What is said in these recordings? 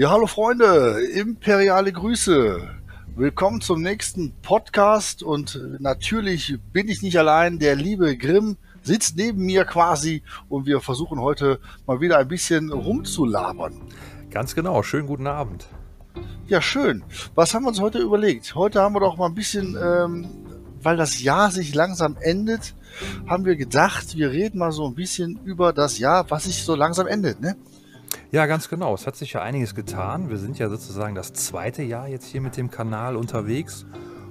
Ja, hallo Freunde, imperiale Grüße. Willkommen zum nächsten Podcast und natürlich bin ich nicht allein. Der liebe Grimm sitzt neben mir quasi und wir versuchen heute mal wieder ein bisschen rumzulabern. Ganz genau, schönen guten Abend. Ja, schön. Was haben wir uns heute überlegt? Heute haben wir doch mal ein bisschen, ähm, weil das Jahr sich langsam endet, haben wir gedacht, wir reden mal so ein bisschen über das Jahr, was sich so langsam endet, ne? Ja, ganz genau. Es hat sich ja einiges getan. Wir sind ja sozusagen das zweite Jahr jetzt hier mit dem Kanal unterwegs.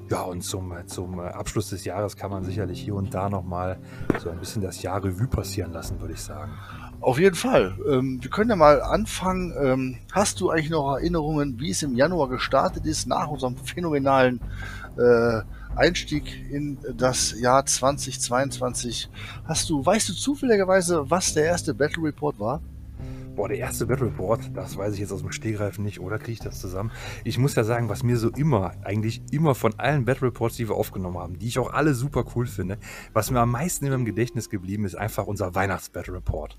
Ja, und zum, zum Abschluss des Jahres kann man sicherlich hier und da nochmal so ein bisschen das Jahr Revue passieren lassen, würde ich sagen. Auf jeden Fall. Ähm, wir können ja mal anfangen. Ähm, hast du eigentlich noch Erinnerungen, wie es im Januar gestartet ist, nach unserem phänomenalen äh, Einstieg in das Jahr 2022? Hast du, weißt du zufälligerweise, was der erste Battle Report war? Boah, der erste Battle Report, das weiß ich jetzt aus dem Stehgreifen nicht, oder kriege ich das zusammen? Ich muss ja sagen, was mir so immer, eigentlich immer von allen Battle Reports, die wir aufgenommen haben, die ich auch alle super cool finde, was mir am meisten in meinem Gedächtnis geblieben ist, einfach unser Weihnachts-Battle Report.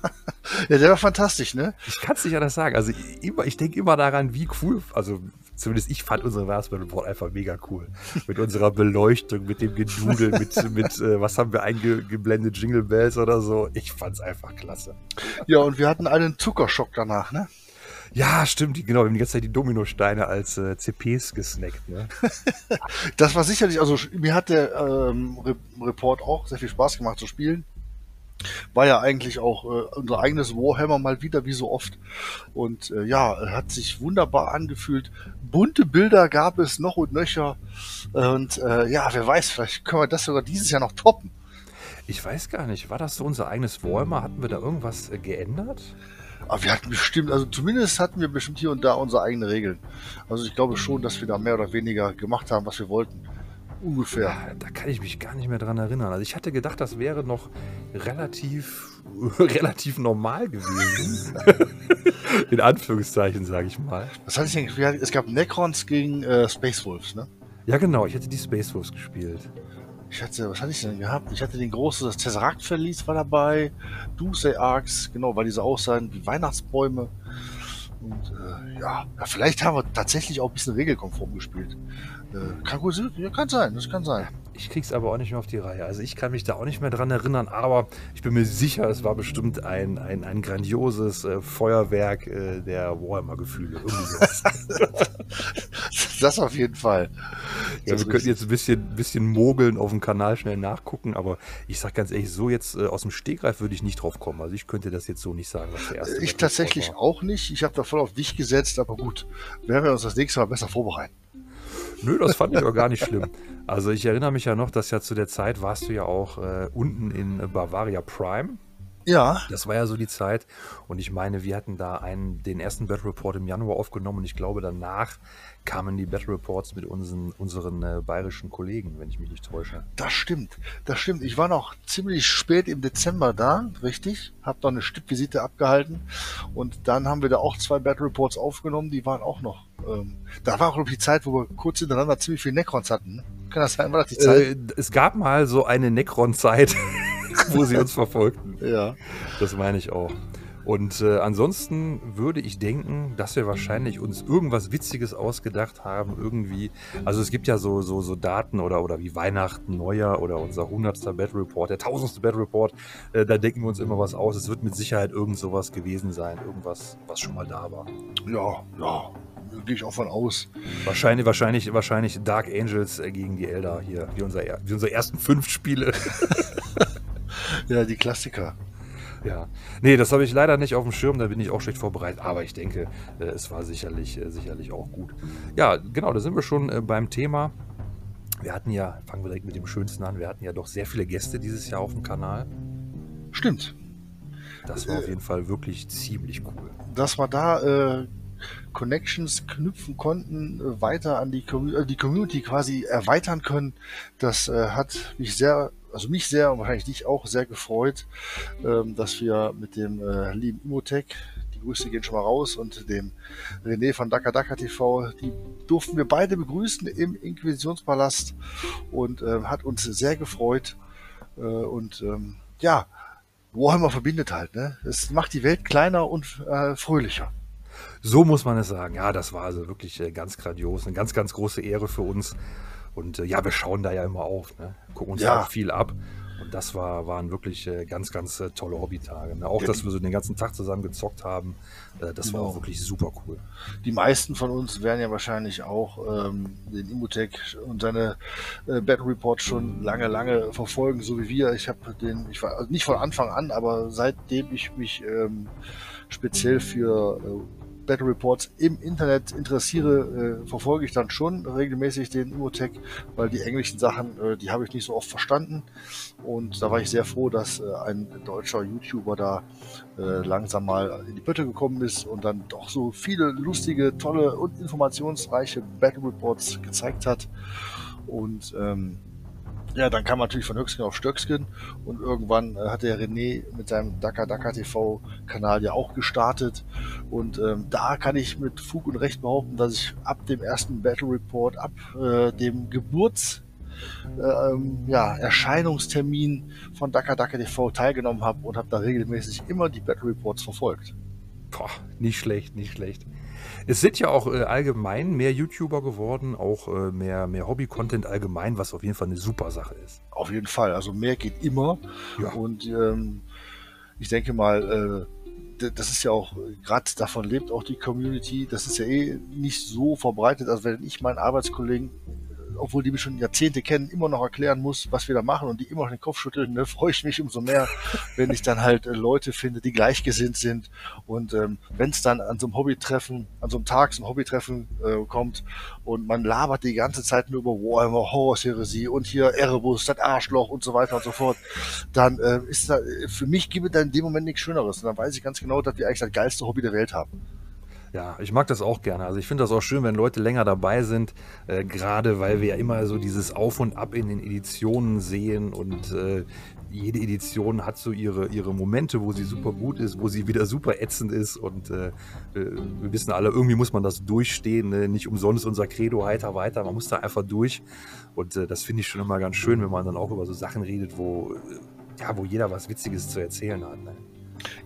ja, der war fantastisch, ne? Ich kann es nicht anders sagen. Also immer, ich denke immer daran, wie cool, also zumindest ich fand unsere Report einfach mega cool. Mit unserer Beleuchtung, mit dem Gedudel, mit, mit äh, was haben wir eingeblendet, Jingle Bells oder so. Ich fand's einfach klasse. Ja, und wir hatten einen Zuckerschock danach, ne? Ja, stimmt, genau. Wir haben die ganze Zeit die Dominosteine als äh, CPs gesnackt. Ne? das war sicherlich, also mir hat der ähm, Report auch sehr viel Spaß gemacht zu spielen. War ja eigentlich auch äh, unser eigenes Warhammer mal wieder, wie so oft. Und äh, ja, hat sich wunderbar angefühlt. Bunte Bilder gab es noch und nöcher. Und äh, ja, wer weiß, vielleicht können wir das sogar dieses Jahr noch toppen. Ich weiß gar nicht, war das so unser eigenes Warhammer? Hatten wir da irgendwas äh, geändert? Aber wir hatten bestimmt, also zumindest hatten wir bestimmt hier und da unsere eigenen Regeln. Also ich glaube schon, dass wir da mehr oder weniger gemacht haben, was wir wollten. Ungefähr. Ja, da kann ich mich gar nicht mehr dran erinnern. Also ich hatte gedacht, das wäre noch relativ, relativ normal gewesen. In Anführungszeichen, sage ich mal. Was hatte ich denn? Es gab Necrons gegen äh, Space Wolves, ne? Ja, genau. Ich hätte die Space Wolves gespielt. Ich hatte, was hatte ich denn gehabt? Ich hatte den großen, das Tesseract-Verlies war dabei, Doomsday Arcs, genau, weil diese aussahen wie Weihnachtsbäume. Und äh, ja, ja, vielleicht haben wir tatsächlich auch ein bisschen regelkonform gespielt. Äh, kann gut sein, ja, kann sein, das kann sein. Ich krieg's aber auch nicht mehr auf die Reihe. Also ich kann mich da auch nicht mehr dran erinnern, aber ich bin mir sicher, es war bestimmt ein, ein, ein grandioses äh, Feuerwerk äh, der Warhammer-Gefühle. das auf jeden Fall. Ja, wir könnten jetzt ein bisschen, bisschen mogeln auf dem Kanal schnell nachgucken, aber ich sag ganz ehrlich, so jetzt äh, aus dem Stegreif würde ich nicht drauf kommen. Also ich könnte das jetzt so nicht sagen, was der erste Ich tatsächlich auch nicht. Ich habe da voll auf dich gesetzt, aber gut, werden wir uns das nächste Mal besser vorbereiten. Nö, das fand ich auch gar nicht schlimm. Also ich erinnere mich ja noch, dass ja zu der Zeit warst du ja auch äh, unten in Bavaria Prime. Ja. Das war ja so die Zeit. Und ich meine, wir hatten da einen, den ersten Battle Report im Januar aufgenommen und ich glaube, danach kamen die Battle Reports mit unseren, unseren äh, bayerischen Kollegen, wenn ich mich nicht täusche. Das stimmt, das stimmt. Ich war noch ziemlich spät im Dezember da, richtig. Hab da eine Stippvisite abgehalten und dann haben wir da auch zwei Battle Reports aufgenommen, die waren auch noch. Ähm, da war auch die Zeit, wo wir kurz hintereinander ziemlich viel Necrons hatten. Kann das sein? War das die Zeit? Äh, es gab mal so eine Necron-Zeit, wo sie uns verfolgten. Ja. Das meine ich auch. Und äh, ansonsten würde ich denken, dass wir wahrscheinlich uns irgendwas Witziges ausgedacht haben, irgendwie. Also es gibt ja so, so, so Daten oder, oder wie Weihnachten, Neujahr oder unser 100. Bad Report, der 1000. Bad Report. Äh, da denken wir uns immer was aus. Es wird mit Sicherheit irgend sowas gewesen sein, irgendwas, was schon mal da war. Ja, ja, gehe ich auch von aus. Wahrscheinlich, wahrscheinlich, wahrscheinlich Dark Angels äh, gegen die Elder hier, wie, unser, wie unsere ersten fünf Spiele. ja, die Klassiker. Ja, nee, das habe ich leider nicht auf dem Schirm, da bin ich auch schlecht vorbereitet, aber ich denke, äh, es war sicherlich, äh, sicherlich auch gut. Ja, genau, da sind wir schon äh, beim Thema. Wir hatten ja, fangen wir direkt mit dem Schönsten an, wir hatten ja doch sehr viele Gäste dieses Jahr auf dem Kanal. Stimmt. Das war auf jeden Fall wirklich ziemlich cool. Dass wir da äh, Connections knüpfen konnten, äh, weiter an die, äh, die Community quasi erweitern können, das hat mich sehr also mich sehr und wahrscheinlich dich auch sehr gefreut, ähm, dass wir mit dem äh, lieben Imotech, die Grüße gehen schon mal raus, und dem René von Daka Daka TV, die durften wir beide begrüßen im Inquisitionspalast und äh, hat uns sehr gefreut. Äh, und ähm, ja, Warhammer verbindet halt, ne? Es macht die Welt kleiner und äh, fröhlicher. So muss man es sagen. Ja, das war also wirklich äh, ganz grandios, eine ganz, ganz große Ehre für uns. Und äh, ja, wir schauen da ja immer auf, ne? gucken uns ja. viel ab. Und das war, waren wirklich äh, ganz, ganz äh, tolle Hobbytage. Ne? Auch, dass wir so den ganzen Tag zusammen gezockt haben, äh, das genau. war auch wirklich super cool. Die meisten von uns werden ja wahrscheinlich auch ähm, den Immutech und seine Battle Report schon lange, lange verfolgen, so wie wir. Ich habe den, ich war also nicht von Anfang an, aber seitdem ich mich ähm, speziell für Battle Reports im Internet interessiere, äh, verfolge ich dann schon regelmäßig den Immotech, weil die englischen Sachen, äh, die habe ich nicht so oft verstanden. Und da war ich sehr froh, dass äh, ein deutscher YouTuber da äh, langsam mal in die Pötte gekommen ist und dann doch so viele lustige, tolle und informationsreiche Battle Reports gezeigt hat. Und ähm, ja, dann kam natürlich von Höchstgen auf Stöcksken und irgendwann äh, hat der René mit seinem Daka Daka TV Kanal ja auch gestartet und ähm, da kann ich mit Fug und Recht behaupten, dass ich ab dem ersten Battle Report, ab äh, dem Geburts äh, ähm, ja, Erscheinungstermin von Daka Daka TV teilgenommen habe und habe da regelmäßig immer die Battle Reports verfolgt. Boah, nicht schlecht, nicht schlecht. Es sind ja auch äh, allgemein mehr YouTuber geworden, auch äh, mehr, mehr Hobby-Content allgemein, was auf jeden Fall eine super Sache ist. Auf jeden Fall. Also mehr geht immer. Ja. Und ähm, ich denke mal, äh, das ist ja auch, gerade davon lebt auch die Community. Das ist ja eh nicht so verbreitet. Also wenn ich meinen Arbeitskollegen obwohl die mich schon Jahrzehnte kennen, immer noch erklären muss, was wir da machen und die immer noch den Kopf schütteln, ne, freue ich mich umso mehr, wenn ich dann halt äh, Leute finde, die gleichgesinnt sind. Und ähm, wenn es dann an so einem Hobbytreffen, an so einem Tag, so ein Hobbytreffen äh, kommt und man labert die ganze Zeit nur über Warhammer, Horus-Heresie und hier Erebus, das Arschloch und so weiter und so fort, dann äh, ist da, für mich gibt es da in dem Moment nichts Schöneres. Und dann weiß ich ganz genau, dass wir eigentlich das geilste Hobby der Welt haben. Ja, ich mag das auch gerne. Also ich finde das auch schön, wenn Leute länger dabei sind, äh, gerade weil wir ja immer so dieses Auf und Ab in den Editionen sehen und äh, jede Edition hat so ihre, ihre Momente, wo sie super gut ist, wo sie wieder super ätzend ist und äh, äh wir wissen alle, irgendwie muss man das durchstehen, ne? nicht umsonst unser Credo heiter weiter, man muss da einfach durch und äh, das finde ich schon immer ganz schön, wenn man dann auch über so Sachen redet, wo, äh, ja, wo jeder was Witziges zu erzählen hat. Ne?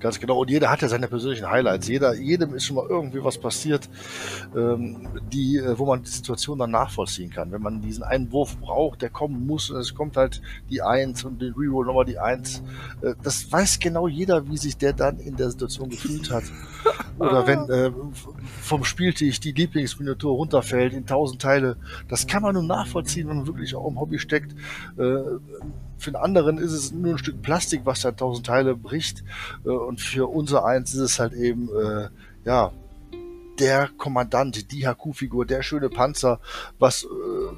Ganz genau. Und jeder hat ja seine persönlichen Highlights. Jeder, jedem ist schon mal irgendwie was passiert, ähm, die, äh, wo man die Situation dann nachvollziehen kann. Wenn man diesen einen Wurf braucht, der kommen muss, und es kommt halt die Eins und den Reroll nochmal die Eins. Äh, das weiß genau jeder, wie sich der dann in der Situation gefühlt hat. Oder wenn äh, vom Spieltisch die Lieblingsminiatur runterfällt in tausend Teile. Das kann man nur nachvollziehen, wenn man wirklich auch im Hobby steckt. Äh, für den anderen ist es nur ein Stück Plastik, was da tausend Teile bricht. Äh, und für unser eins ist es halt eben, äh, ja, der Kommandant, die Haku-Figur, der schöne Panzer, was äh,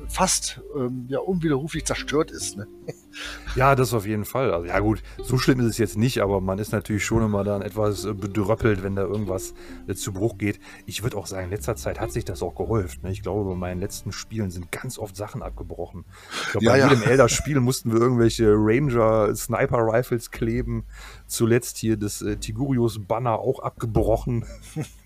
fast ähm, ja unwiderruflich zerstört ist. Ne? Ja, das auf jeden Fall. Also ja gut, so schlimm ist es jetzt nicht, aber man ist natürlich schon immer dann etwas äh, bedröppelt, wenn da irgendwas äh, zu Bruch geht. Ich würde auch sagen, in letzter Zeit hat sich das auch geholfen. Ne? Ich glaube, bei meinen letzten Spielen sind ganz oft Sachen abgebrochen. Ich glaube, ja, bei ja. jedem Elder-Spiel mussten wir irgendwelche Ranger-Sniper-Rifles kleben. Zuletzt hier das äh, Tigurius-Banner auch abgebrochen.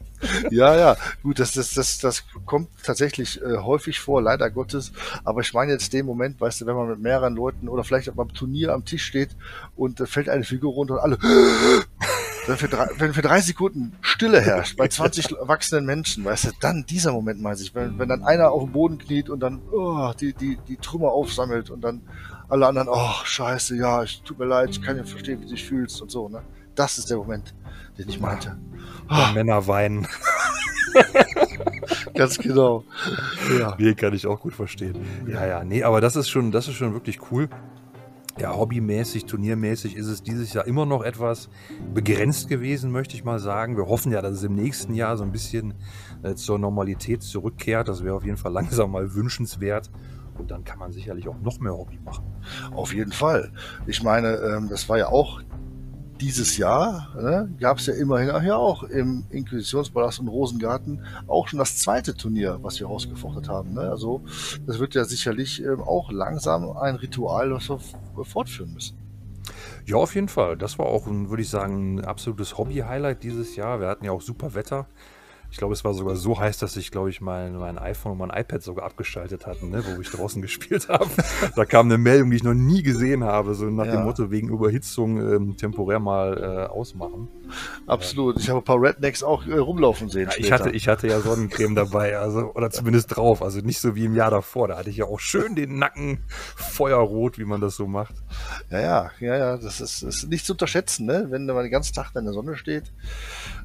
ja, ja, gut, das, das, das, das kommt tatsächlich äh, häufig vor, leider Gottes. Aber ich meine jetzt den Moment, weißt du, wenn man mit mehreren Leuten oder vielleicht auch beim Turnier am Tisch steht und äh, fällt eine Figur runter und alle wenn für, drei, wenn für drei Sekunden Stille herrscht bei 20 erwachsenen Menschen, weißt du, dann dieser Moment meinte ich, wenn, wenn dann einer auf dem Boden kniet und dann oh, die, die, die Trümmer aufsammelt und dann alle anderen, oh, scheiße, ja, ich tut mir leid, ich kann ja verstehen, wie du dich fühlst und so, ne? Das ist der Moment, den ich meinte. Oh. Männer weinen. Ganz genau. Ja. Nee, kann ich auch gut verstehen. Ja, ja, nee, aber das ist schon, das ist schon wirklich cool. Ja, hobbymäßig, turniermäßig ist es dieses Jahr immer noch etwas begrenzt gewesen, möchte ich mal sagen. Wir hoffen ja, dass es im nächsten Jahr so ein bisschen äh, zur Normalität zurückkehrt. Das wäre auf jeden Fall langsam mal wünschenswert. Und dann kann man sicherlich auch noch mehr Hobby machen. Auf jeden Fall. Ich meine, ähm, das war ja auch dieses Jahr ne, gab es ja immerhin ja auch im Inquisitionspalast und Rosengarten auch schon das zweite Turnier, was wir ausgefochtet haben. Ne? Also das wird ja sicherlich ähm, auch langsam ein Ritual, was wir fortführen müssen. Ja, auf jeden Fall. Das war auch, würde ich sagen, ein absolutes Hobby-Highlight dieses Jahr. Wir hatten ja auch super Wetter. Ich glaube, es war sogar so heiß, dass ich, glaube ich, mein, mein iPhone und mein iPad sogar abgeschaltet hatten, ne, wo ich draußen gespielt habe. Da kam eine Meldung, die ich noch nie gesehen habe, so nach Ja. dem Motto, wegen Überhitzung ähm, temporär mal äh, ausmachen. Absolut. Ich habe ein paar Rednecks auch äh, rumlaufen sehen. Ja, ich, hatte, ich hatte ja Sonnencreme dabei, also, oder zumindest drauf. Also nicht so wie im Jahr davor. Da hatte ich ja auch schön den Nacken feuerrot, wie man das so macht. Ja, ja, ja, ja, das ist, ist nicht zu unterschätzen, ne? Wenn man den ganzen Tag in der Sonne steht,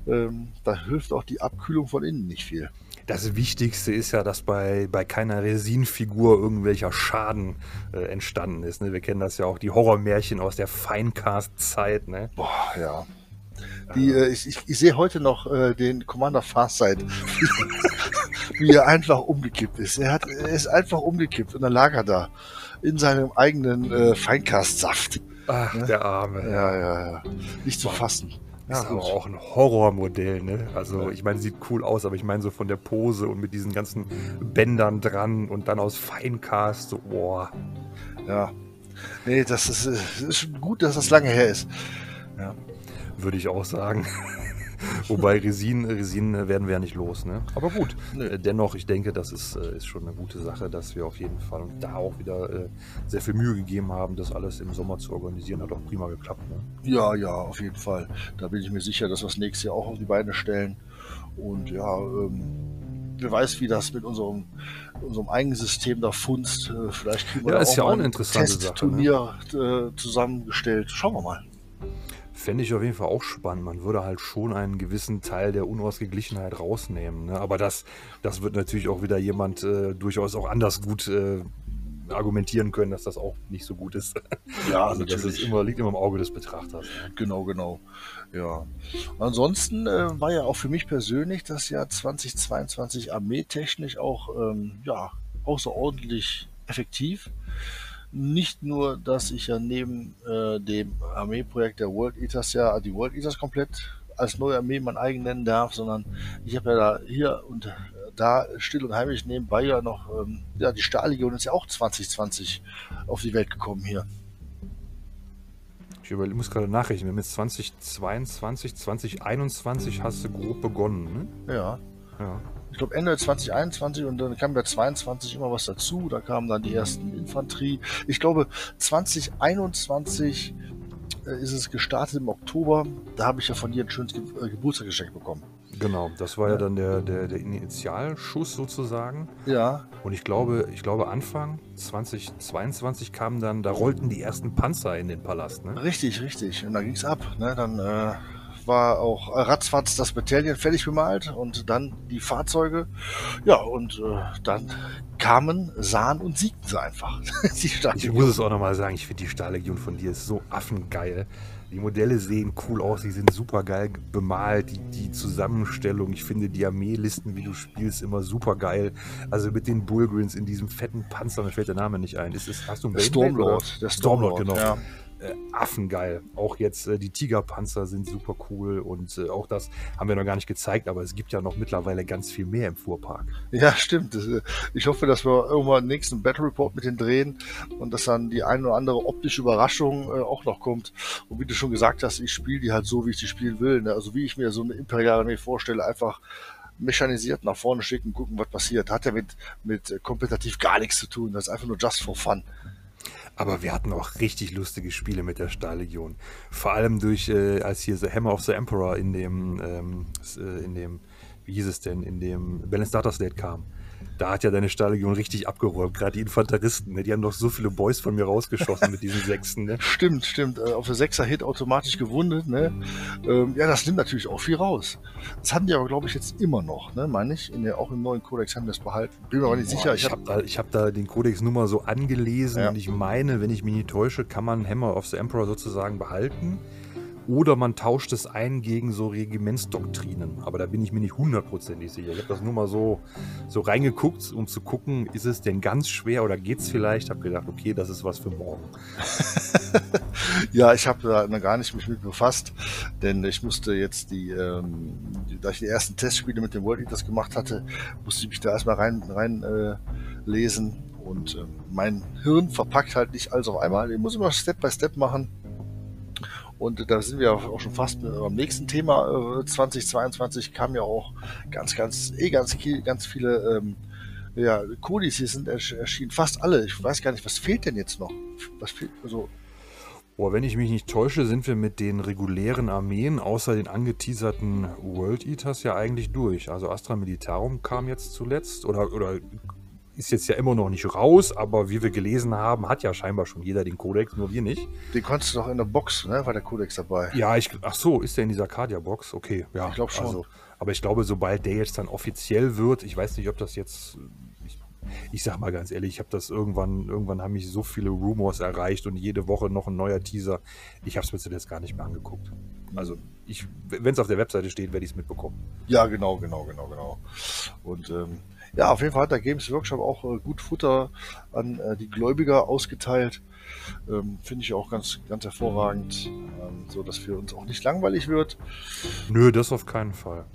ähm, da hilft auch die Abkühlung von innen nicht viel. Das Wichtigste ist ja, dass bei, bei keiner Resinfigur irgendwelcher Schaden äh, entstanden ist. Ne? Wir kennen das ja auch, die Horrormärchen aus der Feincast-Zeit. Ne? Boah, ja. Die, äh, ich, ich, ich sehe heute noch äh, den Commander Farsight, wie er einfach umgekippt ist. Er, hat, er ist einfach umgekippt und dann lag er da in seinem eigenen äh, Feinkastsaft. Ach, der Arme. Ja, ja, ja. Nicht zu fassen. Ja, ist aber auch ein Horrormodell, ne? Also ich meine, sieht cool aus, aber ich meine so von der Pose und mit diesen ganzen Bändern dran und dann aus Feincast, so, boah. Ja. Nee, das ist, äh, ist gut, dass das lange her ist. würde ich auch sagen. Wobei Resin, Resin werden wir ja nicht los, ne? Aber gut. Nö. Äh, Dennoch, ich denke, das ist, äh, ist schon eine gute Sache, dass wir auf jeden Fall und da auch wieder äh, sehr viel Mühe gegeben haben, das alles im Sommer zu organisieren. Hat auch prima geklappt, ne? Ja, ja, auf jeden Fall. Da bin ich mir sicher, dass wir das nächste Jahr auch auf die Beine stellen. Und ja, ähm, wer weiß, wie das mit unserem, unserem eigenen System da funzt. Vielleicht kriegen wir Ja, da ist ja auch eine Sache, ne? Testturnier äh, zusammengestellt. Schauen wir mal. Fände ich auf jeden Fall auch spannend. Man würde halt schon einen gewissen Teil der Unausgeglichenheit rausnehmen. Ne? Aber das, das wird natürlich auch wieder jemand äh, durchaus auch anders gut äh, argumentieren können, dass das auch nicht so gut ist. Ja, also das ist immer, liegt immer im Auge des Betrachters. Ne? Genau, genau. Ja. Ansonsten äh, war ja auch für mich persönlich das Jahr 2022 armeetechnisch auch ähm, ja, außerordentlich effektiv. Nicht nur, dass ich ja neben äh, dem Armeeprojekt der World Eaters ja die World Eaters komplett als neue Armee mein eigen nennen darf, sondern ich habe ja da hier und da still und heimlich nebenbei ja noch, ähm, ja, die Stahllegion ist ja auch 2020 auf die Welt gekommen hier. Ich über- muss gerade nachrechnen. Wir haben jetzt 2022, 2021 hast du grob begonnen. Ne? Ja. Ja. Ich glaube Ende 2021 und dann kam der 22 immer was dazu. Da kamen dann die ersten Infanterie. Ich glaube 2021 äh, ist es gestartet im Oktober. Da habe ich ja von dir ein schönes Ge äh, Geburtstagsgeschenk bekommen. Genau, das war ja Ja. dann der, der, der Initialschuss sozusagen. Ja, Und ich glaube, ich glaube Anfang 2022 kamen dann, da rollten die ersten Panzer in den Palast. Ne? richtig, richtig. Und da ging es ab. Ne? Dann äh, war auch ratzfatz das Battalion fertig bemalt und dann die Fahrzeuge. Ja, und äh, dann kamen, sahen und siegten sie einfach. Ich muss es auch nochmal sagen, ich finde die Stahllegion von dir ist so affengeil. Die Modelle sehen cool aus, die sind super geil bemalt, die, die Zusammenstellung, ich finde die Armeelisten, wie du spielst, immer super geil. Also mit den Bullgrins in diesem fetten Panzer, mir fällt der Name nicht ein. Ist es, hast du einen Der Stormlord. Der Stormlord, genau. Ja. Äh, affengeil. Auch jetzt äh, die Tigerpanzer sind super cool und äh, auch das haben wir noch gar nicht gezeigt, aber es gibt ja noch mittlerweile ganz viel mehr im Fuhrpark. Ja, stimmt. Äh, Ich hoffe, dass wir irgendwann den nächsten Battle Report mit den drehen und dass dann die eine oder andere optische Überraschung äh, auch noch kommt. Und wie du schon gesagt hast, ich spiele die halt so, wie ich die spielen will. Ne? Also wie ich mir so eine imperiale Armee vorstelle, einfach mechanisiert nach vorne schicken, gucken, was passiert. Hat ja mit, mit äh, kompetitiv gar nichts zu tun. Das ist einfach nur just for fun. Aber wir hatten auch richtig lustige Spiele mit der Stahllegion. Vor allem durch, äh, als hier The Hammer of the Emperor in dem, ähm, äh, in dem, wie hieß es denn, in dem Balance Data State kam. Da hat ja deine Stahllegion richtig abgeräumt, gerade die Infanteristen, ne? die haben doch so viele Boys von mir rausgeschossen mit diesen Sechsen. Ne? Stimmt, stimmt. Äh, Auf der Sechser Hit automatisch gewundet. Ne? Ähm, ja, das nimmt natürlich auch viel raus. Das haben die aber, glaube ich, jetzt immer noch, ne? meine ich. In der, auch im neuen Kodex haben die das behalten. Bin mir aber nicht sicher. Boah, Ich ich hab, habe da, ich hab da den Kodex nur mal so angelesen Ja. und ich meine, wenn ich mich nicht täusche, kann man Hammer of the Emperor sozusagen behalten. Oder man tauscht es ein gegen so Regimentsdoktrinen. Aber da bin ich mir nicht hundertprozentig sicher. Ich habe das nur mal so, so reingeguckt, um zu gucken, ist es denn ganz schwer oder geht es vielleicht? Habe gedacht, okay, das ist was für morgen. Ja, ich habe da gar nicht mich mit befasst, denn ich musste jetzt die, ähm, da ich die ersten Testspiele mit den World Eaters gemacht hatte, musste ich mich da erstmal rein, rein äh, und ähm, mein Hirn verpackt halt nicht alles auf einmal. Ich muss immer Step by Step machen Und da sind wir auch schon fast beim nächsten Thema. 2022 kam ja auch ganz, ganz, eh ganz, ganz viele ähm, ja, Codis sind erschienen, fast alle. Ich weiß gar nicht, was fehlt denn jetzt noch? Was fehlt, also Boah, wenn ich mich nicht täusche, sind wir mit den regulären Armeen außer den angeteaserten World Eaters ja eigentlich durch. Also Astra Militarum kam jetzt zuletzt oder, oder ist jetzt ja immer noch nicht raus, aber wie wir gelesen haben, hat ja scheinbar schon jeder den Codex, nur wir nicht. Den konntest du doch in der Box, ne? War der Codex dabei? Ja, ich, ach so, ist der in dieser Cardia-Box? Okay, ja. Ich glaube schon. Also, aber ich glaube, sobald der jetzt dann offiziell wird, ich weiß nicht, ob das jetzt ich sag mal ganz ehrlich, ich habe das irgendwann, irgendwann haben mich so viele Rumors erreicht und jede Woche noch ein neuer Teaser. Ich habe es mir zuletzt gar nicht mehr angeguckt. Also ich, wenn es auf der Webseite steht, werde ich es mitbekommen. Ja, genau, genau, genau, genau. Und ähm, ja, auf jeden Fall hat der Games Workshop auch äh, gut Futter an äh, die Gläubiger ausgeteilt. Ähm, Finde ich auch ganz, ganz hervorragend, ähm, so dass für uns auch nicht langweilig wird. Nö, das auf keinen Fall.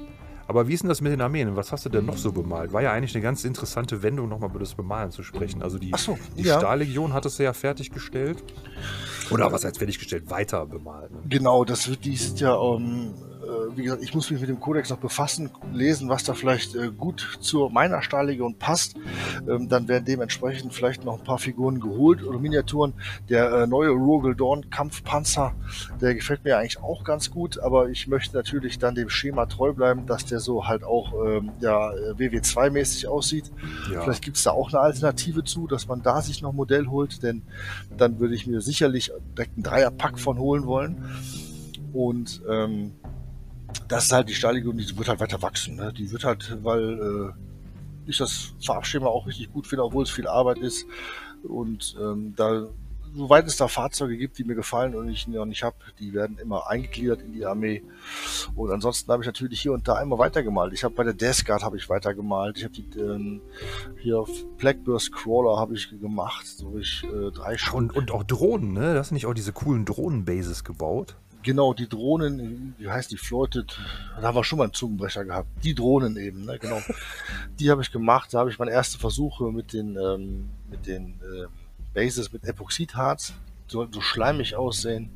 Aber wie ist denn das mit den Armeen? Was hast du denn noch so bemalt? War ja eigentlich eine ganz interessante Wendung, nochmal über das Bemalen zu sprechen. Also die, so, die ja. Stahllegion hattest du ja fertiggestellt. Oder was heißt fertiggestellt? Weiter bemalt. Ne? Genau, das wird dies ja um, ähm, äh, wie gesagt, ich muss mich mit dem Kodex noch befassen, lesen, was da vielleicht äh, gut zu meiner Stahllegion passt. Ähm, dann werden dementsprechend vielleicht noch ein paar Figuren geholt oder Miniaturen. Der äh, neue Rogel Dawn Kampfpanzer, der gefällt mir eigentlich auch ganz gut, aber ich möchte natürlich dann dem Schema treu bleiben, dass der so halt auch ähm, ja, WW2-mäßig aussieht. Ja. Vielleicht gibt es da auch eine Alternative zu, dass man da sich noch Modell holt, denn dann würde ich mir sicherlich direkt einen Dreierpack von holen wollen. Und ähm, das ist halt die Stahllegion, die wird halt weiter wachsen. Ne? Die wird halt, weil äh, ich das Farbschema auch richtig gut finde, obwohl es viel Arbeit ist. Und ähm, da, soweit es da Fahrzeuge gibt, die mir gefallen und ich noch nicht habe, die werden immer eingegliedert in die Armee. Und ansonsten habe ich natürlich hier und da immer weitergemalt. Ich habe bei der Death Guard habe ich weitergemalt. Ich habe die ähm, hier auf Blackburst Crawler habe ich gemacht, so ich äh, drei Stück. Und, und auch Drohnen, ne? Das sind nicht auch diese coolen Drohnenbases gebaut? Genau, die Drohnen, wie heißt die, Floated, da haben wir schon mal einen Zungenbrecher gehabt. Die Drohnen eben, ne, genau. die habe ich gemacht, da habe ich meine erste Versuche mit den, ähm, mit den äh, Bases mit Epoxidharz, so, so schleimig aussehen.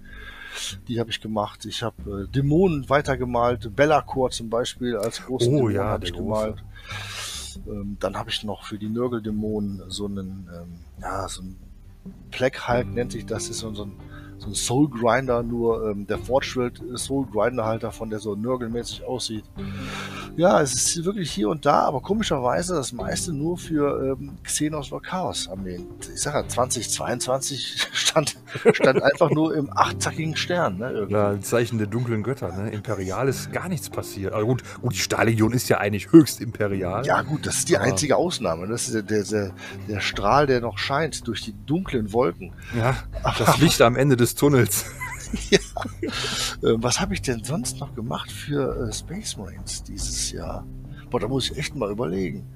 Die habe ich gemacht. Ich habe äh, Dämonen weitergemalt, Bellacore zum Beispiel als großen oh, Dämon ja, habe ich gemalt. Ähm, dann habe ich noch für die Nörgeldämonen so einen, ähm, ja, so ein Black Hulk nennt sich das, ist so, so ein so ein Soul Grinder, nur ähm, der Fortschritt Soul Grinder Halter von der so nörgelmäßig aussieht. Ja, es ist wirklich hier und da, aber komischerweise das meiste nur für ähm, Xenos oder Chaos Armeen. Ich sag ja, 2022 stand, stand einfach nur im achtzackigen Stern. Ne, ja, ein Zeichen der dunklen Götter. Ne? Imperial ist gar nichts passiert. Also gut, gut, die Stahllegion ist ja eigentlich höchst imperial. Ja gut, das ist die einzige Ausnahme. Das ist der, der, der, der Strahl, der noch scheint durch die dunklen Wolken. Ja, das Licht am Ende des Tunnels. ja. Äh, was habe ich denn sonst noch gemacht für äh, Space Marines dieses Jahr? Boah, da muss ich echt mal überlegen.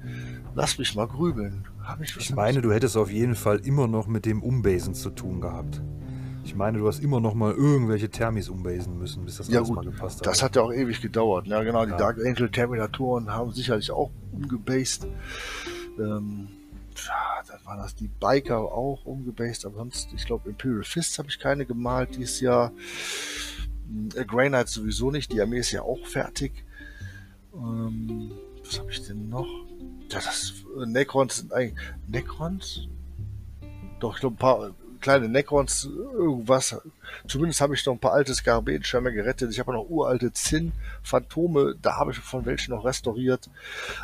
Lass mich mal grübeln. Hab ich ich meine, du hättest auf jeden Fall immer noch mit dem Umbasen zu tun gehabt. Ich meine, du hast immer noch mal irgendwelche Thermis umbasen müssen, bis das ja, alles gut. mal gepasst hat. Das hat ja auch ewig gedauert. Ja, genau. Die ja. Dark Angel Terminatoren haben sicherlich auch umgebased. Ähm, ja, dann waren das die Biker auch umgebased, aber sonst, ich glaube, Imperial Fists habe ich keine gemalt dieses Jahr. Äh, Grey Knight sowieso nicht, die Armee ist ja auch fertig. Ähm, was habe ich denn noch? Ja, das äh, Necrons sind eigentlich. Necrons? Doch, ich glaube, ein paar kleine Necrons, irgendwas. Zumindest habe ich noch ein paar alte Skarabäenschirme gerettet. Ich habe noch uralte Zinn-Phantome, da habe ich von welchen noch restauriert.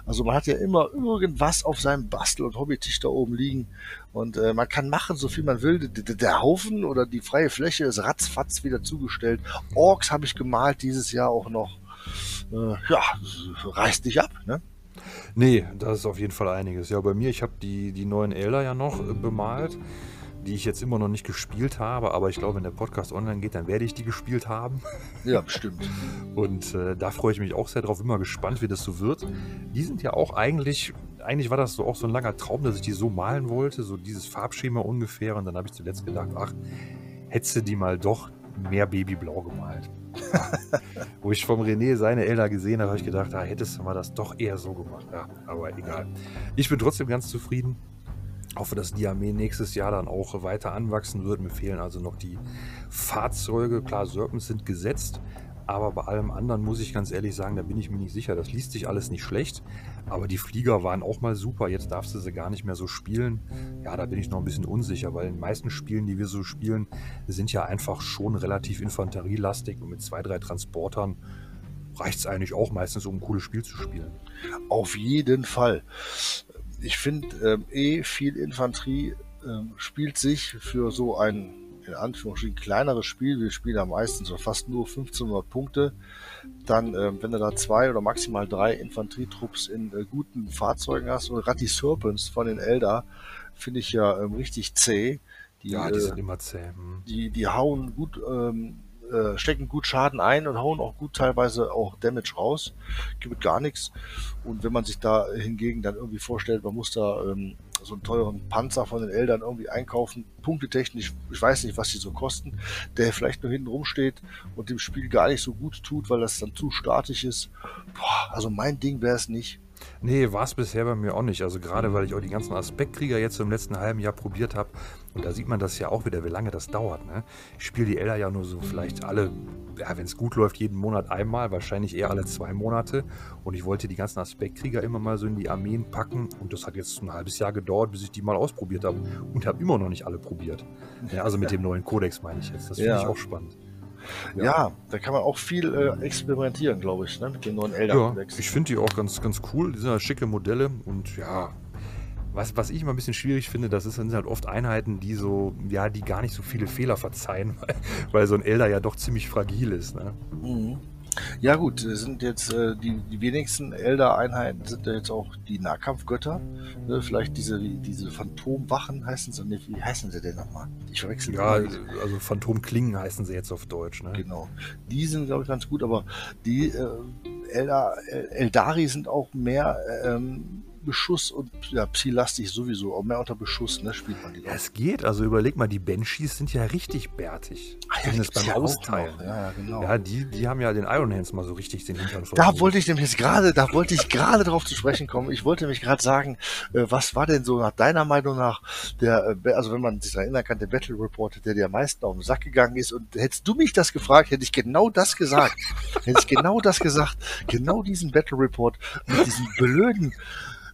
Also man hat ja immer irgendwas auf seinem Bastel- und Hobbytisch da oben liegen. Und äh, man kann machen, so viel man will. Der, der Haufen oder die freie Fläche ist ratzfatz wieder zugestellt. Orks habe ich gemalt dieses Jahr auch noch. Äh, ja, reißt nicht ab, ne? Nee, das ist auf jeden Fall einiges. Ja, bei mir, ich habe die, die neuen Elder ja noch äh, bemalt die ich jetzt immer noch nicht gespielt habe, aber ich glaube, wenn der Podcast online geht, dann werde ich die gespielt haben. Ja, bestimmt. Und äh, da freue ich mich auch sehr drauf, immer gespannt, wie das so wird. Die sind ja auch eigentlich, eigentlich war das so auch so ein langer Traum, dass ich die so malen wollte, so dieses Farbschema ungefähr. Und dann habe ich zuletzt gedacht, ach, hättest du die mal doch mehr Babyblau gemalt. Wo ich vom René seine Elder gesehen habe, habe ich gedacht, da hättest du mal das doch eher so gemacht. Ja, aber egal. Ich bin trotzdem ganz zufrieden. Hoffe, dass die Armee nächstes Jahr dann auch weiter anwachsen wird. Mir fehlen also noch die Fahrzeuge. Klar, Serpents sind gesetzt, aber bei allem anderen muss ich ganz ehrlich sagen, da bin ich mir nicht sicher. Das liest sich alles nicht schlecht, aber die Flieger waren auch mal super. Jetzt darfst du sie gar nicht mehr so spielen. Ja, da bin ich noch ein bisschen unsicher, weil in den meisten Spielen, die wir so spielen, sind ja einfach schon relativ infanterielastig und mit zwei, drei Transportern reicht es eigentlich auch meistens, um ein cooles Spiel zu spielen. Auf jeden Fall ich finde ähm, eh viel Infanterie ähm, spielt sich für so ein in Anführungsstrichen kleineres Spiel. Wir spielen ja meistens so fast nur 1500 Punkte. Dann, ähm, wenn du da zwei oder maximal drei Infanterietrupps in äh, guten Fahrzeugen hast und gerade die Serpents von den Eldar finde ich ja ähm, richtig zäh. Die, ja, die äh, sind immer zäh. Hm. Die, die hauen gut ähm, äh, stecken gut Schaden ein und hauen auch gut teilweise auch Damage raus. Gibt gar nichts. Und wenn man sich da hingegen dann irgendwie vorstellt, man muss da ähm, so einen teuren Panzer von den Eltern irgendwie einkaufen, punktetechnisch, ich weiß nicht, was die so kosten, der vielleicht nur hinten rumsteht und dem Spiel gar nicht so gut tut, weil das dann zu statisch ist. Boah, also mein Ding wäre es nicht. Nee, war es bisher bei mir auch nicht. Also gerade weil ich auch die ganzen Aspektkrieger jetzt im letzten halben Jahr probiert habe, und da sieht man das ja auch wieder, wie lange das dauert. Ne? Ich spiele die Elder ja nur so vielleicht alle, ja, wenn es gut läuft, jeden Monat einmal, wahrscheinlich eher alle zwei Monate. Und ich wollte die ganzen Aspektkrieger immer mal so in die Armeen packen. Und das hat jetzt ein halbes Jahr gedauert, bis ich die mal ausprobiert habe. Und habe immer noch nicht alle probiert. Ja, also mit dem neuen Kodex meine ich jetzt. Das finde ja. ich auch spannend. Ja. ja. da kann man auch viel äh, experimentieren, glaube ich, ne, mit dem neuen Elder. Ja, ich finde die auch ganz, ganz cool. Die sind ja schicke Modelle und ja, was, was ich immer ein bisschen schwierig finde, das sind halt oft Einheiten, die so, ja, die gar nicht so viele Fehler verzeihen, weil, weil so ein Elder ja doch ziemlich fragil ist. Ne? Mhm. Ja gut, sind jetzt äh, die, die wenigsten Elder-Einheiten sind ja jetzt auch die Nahkampfgötter. Ne? Vielleicht diese, diese Phantomwachen heißen sie, ne, wie heißen sie denn nochmal? Ich verwechsel Ja, also Phantomklingen heißen sie jetzt auf Deutsch. Ne? Genau. Die sind, glaube ich, ganz gut, aber die äh, Elder, Eldari sind auch mehr ähm, Beschuss und ja, Psi-lastig sowieso, auch mehr unter Beschuss, ne, spielt man die. Ja, es geht, also überleg mal, die Banshees sind ja richtig bärtig. Ah, ja, Zumindest beim ja Austeilen. Ja, ja, genau. Ja, die, die haben ja den Iron Hands mal so richtig den Hintern Da wollte ich nämlich gerade, da wollte ich gerade drauf zu sprechen kommen. Ich wollte mich gerade sagen, äh, was war denn so nach deiner Meinung nach der, äh, also wenn man sich erinnern kann, der Battle Report, der dir am meisten auf den Sack gegangen ist und hättest du mich das gefragt, hätte ich genau das gesagt. hätte ich genau das gesagt. Genau diesen Battle Report mit diesen blöden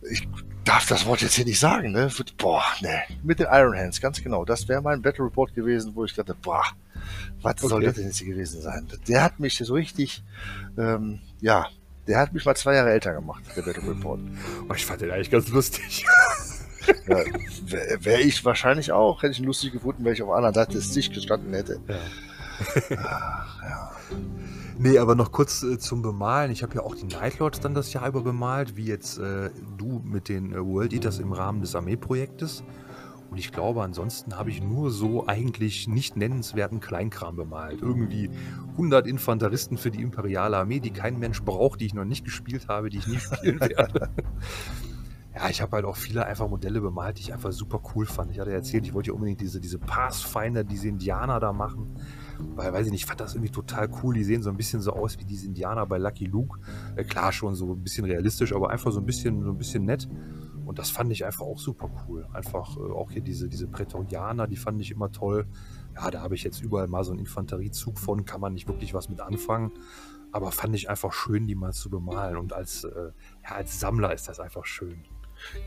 ich darf das Wort jetzt hier nicht sagen, ne? Boah, ne. Mit den Iron Hands, ganz genau. Das wäre mein Battle Report gewesen, wo ich dachte, boah, was okay. soll das denn jetzt hier gewesen sein? Der hat mich so richtig, ähm, ja, der hat mich mal zwei Jahre älter gemacht, der Battle Report. Oh, ich fand den eigentlich ganz lustig. ja, Wäre wär ich wahrscheinlich auch, hätte ich ihn lustig gefunden, wenn ich auf einer anderen Seite des Tisch gestanden hätte. Ja. Ach, ja. Nee, aber noch kurz äh, zum Bemalen. Ich habe ja auch die Nightlords dann das Jahr über bemalt, wie jetzt äh, du mit den äh, World Eaters im Rahmen des Armeeprojektes. Und ich glaube, ansonsten habe ich nur so eigentlich nicht nennenswerten Kleinkram bemalt. Irgendwie 100 Infanteristen für die imperiale Armee, die kein Mensch braucht, die ich noch nicht gespielt habe, die ich nie spielen werde. ja, ich habe halt auch viele einfach Modelle bemalt, die ich einfach super cool fand. Ich hatte erzählt, ich wollte ja unbedingt diese, diese Pathfinder, diese Indianer da machen. Weil, weiß ich nicht, ich fand das irgendwie total cool. Die sehen so ein bisschen so aus wie diese Indianer bei Lucky Luke. Äh, klar, schon so ein bisschen realistisch, aber einfach so ein bisschen, so ein bisschen nett. Und das fand ich einfach auch super cool. Einfach äh, auch hier diese, diese Prätorianer, die fand ich immer toll. Ja, da habe ich jetzt überall mal so einen Infanteriezug von, kann man nicht wirklich was mit anfangen. Aber fand ich einfach schön, die mal zu bemalen. Und als, äh, ja, als Sammler ist das einfach schön.